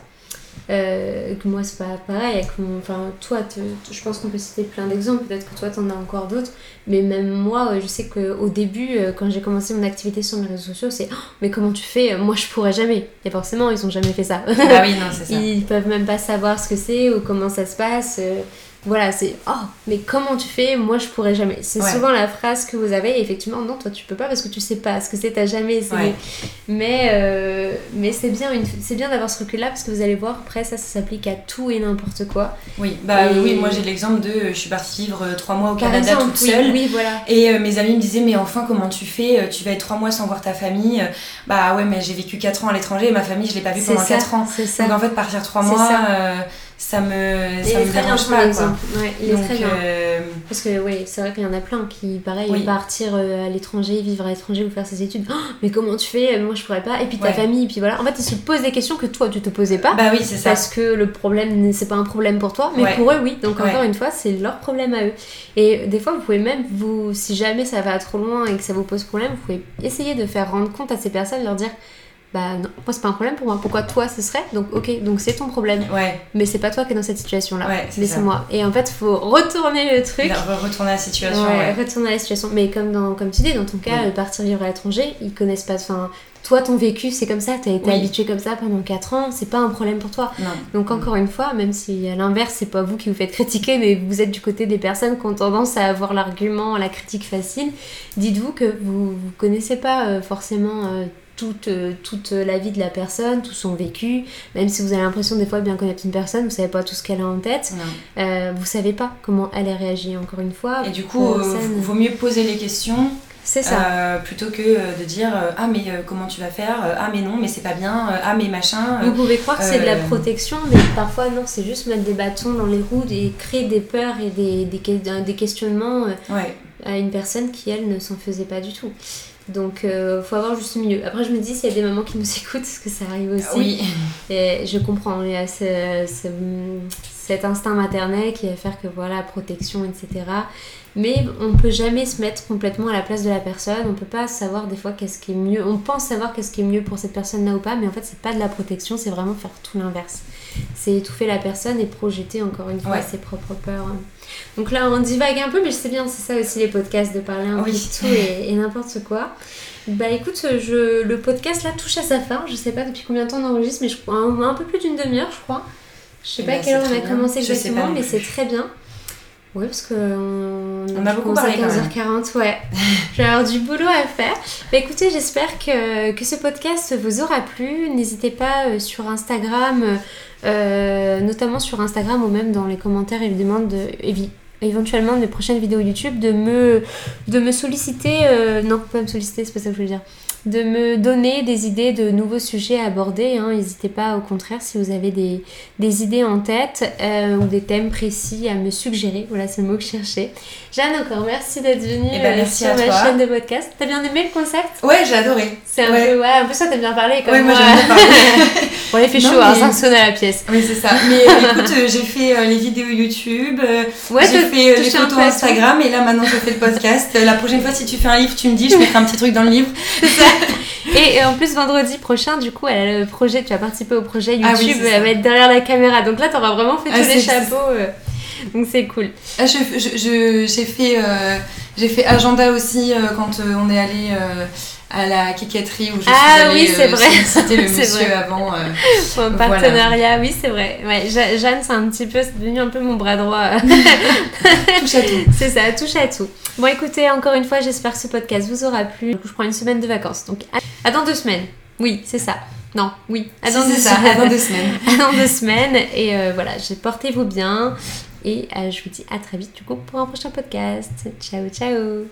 euh, que moi c'est pas pareil avec mon- enfin toi te- je pense qu'on peut citer plein d'exemples peut-être que toi t'en as encore d'autres mais même moi je sais qu'au début euh, quand j'ai commencé mon activité sur mes réseaux sociaux c'est Oh, mais comment tu fais moi je pourrais jamais et forcément ils ont jamais fait ça bah oui, non, c'est *laughs* ça. ils peuvent même pas savoir ce que c'est ou comment ça se passe euh, voilà c'est oh mais comment tu fais? Moi je pourrais jamais c'est Ouais. souvent la phrase que vous avez et effectivement non toi tu peux pas parce que tu sais pas ce que c'est t'as jamais essayé Ouais. mais euh, mais c'est bien une c'est bien d'avoir ce recul là parce que vous allez voir après ça ça s'applique à tout et n'importe quoi Oui, bah Et- oui, moi j'ai l'exemple de. euh, Je suis partie vivre euh, trois mois au par Canada exemple toute oui, seule. oui voilà Et euh, mes amis me disaient, mais enfin, comment tu fais? Euh, Tu vas être trois mois sans voir ta famille. Euh, Bah ouais, mais j'ai vécu quatre ans à l'étranger et ma famille, je l'ai pas vue pendant ça quatre ans. Donc en fait, partir trois mois, ça. me, il ça est me très bien dérange ton pas. Exemple ouais, il est très bien euh, Parce que oui, c'est vrai qu'il y en a plein qui, pareil, Oui. partir euh, à l'étranger, vivre à l'étranger ou faire ses études. Oh, mais comment tu fais? Moi, je pourrais pas. Et puis ta Ouais. famille, et puis voilà. En fait, ils se posent des questions que toi, tu te posais pas. bah oui, c'est ça. parce que le problème, c'est pas un problème pour toi, mais Ouais. pour eux, oui. Donc, Ouais. encore une fois, c'est leur problème à eux. Et des fois, vous pouvez même, vous, si jamais ça va trop loin et que ça vous pose problème, vous pouvez essayer de faire rendre compte à ces personnes, leur dire Bah non, moi, c'est pas un problème pour moi. Pourquoi toi, ce serait? Donc, ok, donc c'est ton problème. Ouais, Mais c'est pas toi qui es dans cette situation-là. Ouais, c'est mais c'est moi. Et en fait, faut retourner le truc. re- retourner à la situation. Ouais, Ouais. retourner à la situation. Mais comme, dans, comme tu dis, dans ton cas, Oui. euh, partir vivre à l'étranger, ils connaissent pas. Enfin, toi, ton vécu, c'est comme ça, t'as été Oui. habitué comme ça pendant 4 ans, c'est pas un problème pour toi. Non. Donc, encore une fois, même si à l'inverse, c'est pas vous qui vous faites critiquer, mais vous êtes du côté des personnes qui ont tendance à avoir l'argument, la critique facile, dites-vous que vous, vous connaissez pas euh, forcément. Toute, euh, toute la vie de la personne, tout son vécu, même si vous avez l'impression des fois de bien connaître une personne, vous savez pas tout ce qu'elle a en tête, euh, vous savez pas comment elle a réagi encore une fois. Et du coup, euh, vaut mieux poser les questions c'est ça. euh, plutôt que euh, de dire Ah, mais comment tu vas faire Ah, mais non, mais c'est pas bien. Ah, mais machin. Vous pouvez croire que c'est de la protection, mais parfois non, c'est juste mettre des bâtons dans les roues et créer des peurs et des, des, des questionnements Ouais, à une personne qui, elle, ne s'en faisait pas du tout. Donc, euh, faut avoir juste le milieu. Après, je me dis, s'il y a des mamans qui nous *laughs* écoutent, parce que ça arrive aussi, oui. et je comprends, il y a ce- ce- cet instinct maternel qui va faire que voilà, protection, etc. Mais on peut jamais se mettre complètement à la place de la personne. On peut pas savoir des fois qu'est-ce qui est mieux. On pense savoir qu'est-ce qui est mieux pour cette personne-là ou pas, mais en fait, c'est pas de la protection, c'est vraiment faire tout l'inverse. C'est étouffer la personne et projeter encore une fois Ouais. ses propres peurs. Donc là, on divague un peu, mais c'est bien, c'est ça aussi les podcasts, de parler un Oui. peu de tout et, et n'importe quoi. Bah écoute, je, le podcast là touche à sa fin. Je sais pas depuis combien de temps on enregistre, mais je un, un peu plus d'une demi-heure, je crois. Je sais Eh pas ben, à quelle heure on a bien. commencé Je sais exactement, mais c'est très bien. Ouais, parce que on, On a beaucoup parlé, à quand même. 15h40, ouais. *laughs* Je vais avoir du boulot à faire. Bah écoutez, j'espère que, que ce podcast vous aura plu. N'hésitez pas euh, sur Instagram, euh, notamment sur Instagram ou même dans les commentaires évidemment de évi- éventuellement des prochaines vidéos YouTube de me de me solliciter euh, non pas me solliciter c'est pas ça que je voulais dire de me donner des idées de nouveaux sujets à aborder. hein. N'hésitez pas, au contraire, si vous avez des, des idées en tête euh, ou des thèmes précis à me suggérer. Voilà, c'est le mot que je cherchais. Jeanne, encore merci d'être venue Eh ben, euh, sur à ma toi. chaîne de podcast. T'as bien aimé le concept? Ouais, j'ai adoré. C'est un Ouais. peu, ouais, un peu ça, t'as bien parlé. Comme Ouais, moi moi, *laughs* il fait Non, chaud, hein, mais- 5 sonnes à la pièce. Oui, c'est ça. Mais *laughs* écoute, euh, j'ai fait euh, les vidéos YouTube, euh, Ouais, j'ai fait les photos. Instagram et là maintenant je fais le podcast. La prochaine fois, si tu fais un livre, tu me dis, je *laughs* mettrai un petit truc dans le livre. Et, et en plus, vendredi prochain, du coup, elle a le projet, tu vas participer au projet YouTube, Ah oui, elle ça. va être derrière la caméra. Donc là, t'auras vraiment fait Ah, tous les chapeaux. euh. Donc c'est cool. Ah, je- je- je- j'ai fait, euh, j'ai fait agenda aussi euh, quand on est allé à la quéquetterie où je Ah suis allée oui, c'est euh, vrai. solliciter le *laughs* C'est monsieur vrai. avant. euh. Voilà. partenariat, oui, c'est vrai. Ouais, Jeanne, c'est un petit peu, c'est devenu un peu mon bras droit. *laughs* touche à tout. *laughs* c'est ça, touche à tout. Bon, écoutez, encore une fois, j'espère que ce podcast vous aura plu. Du coup, je prends une semaine de vacances. Donc, à- dans deux semaines. Oui, c'est ça. Non, oui. À dans deux c'est ça, semaines. à dans deux semaines. À dans deux semaines. Et euh, voilà, portez-vous bien. Et euh, je vous dis à très vite du coup pour un prochain podcast. Ciao, ciao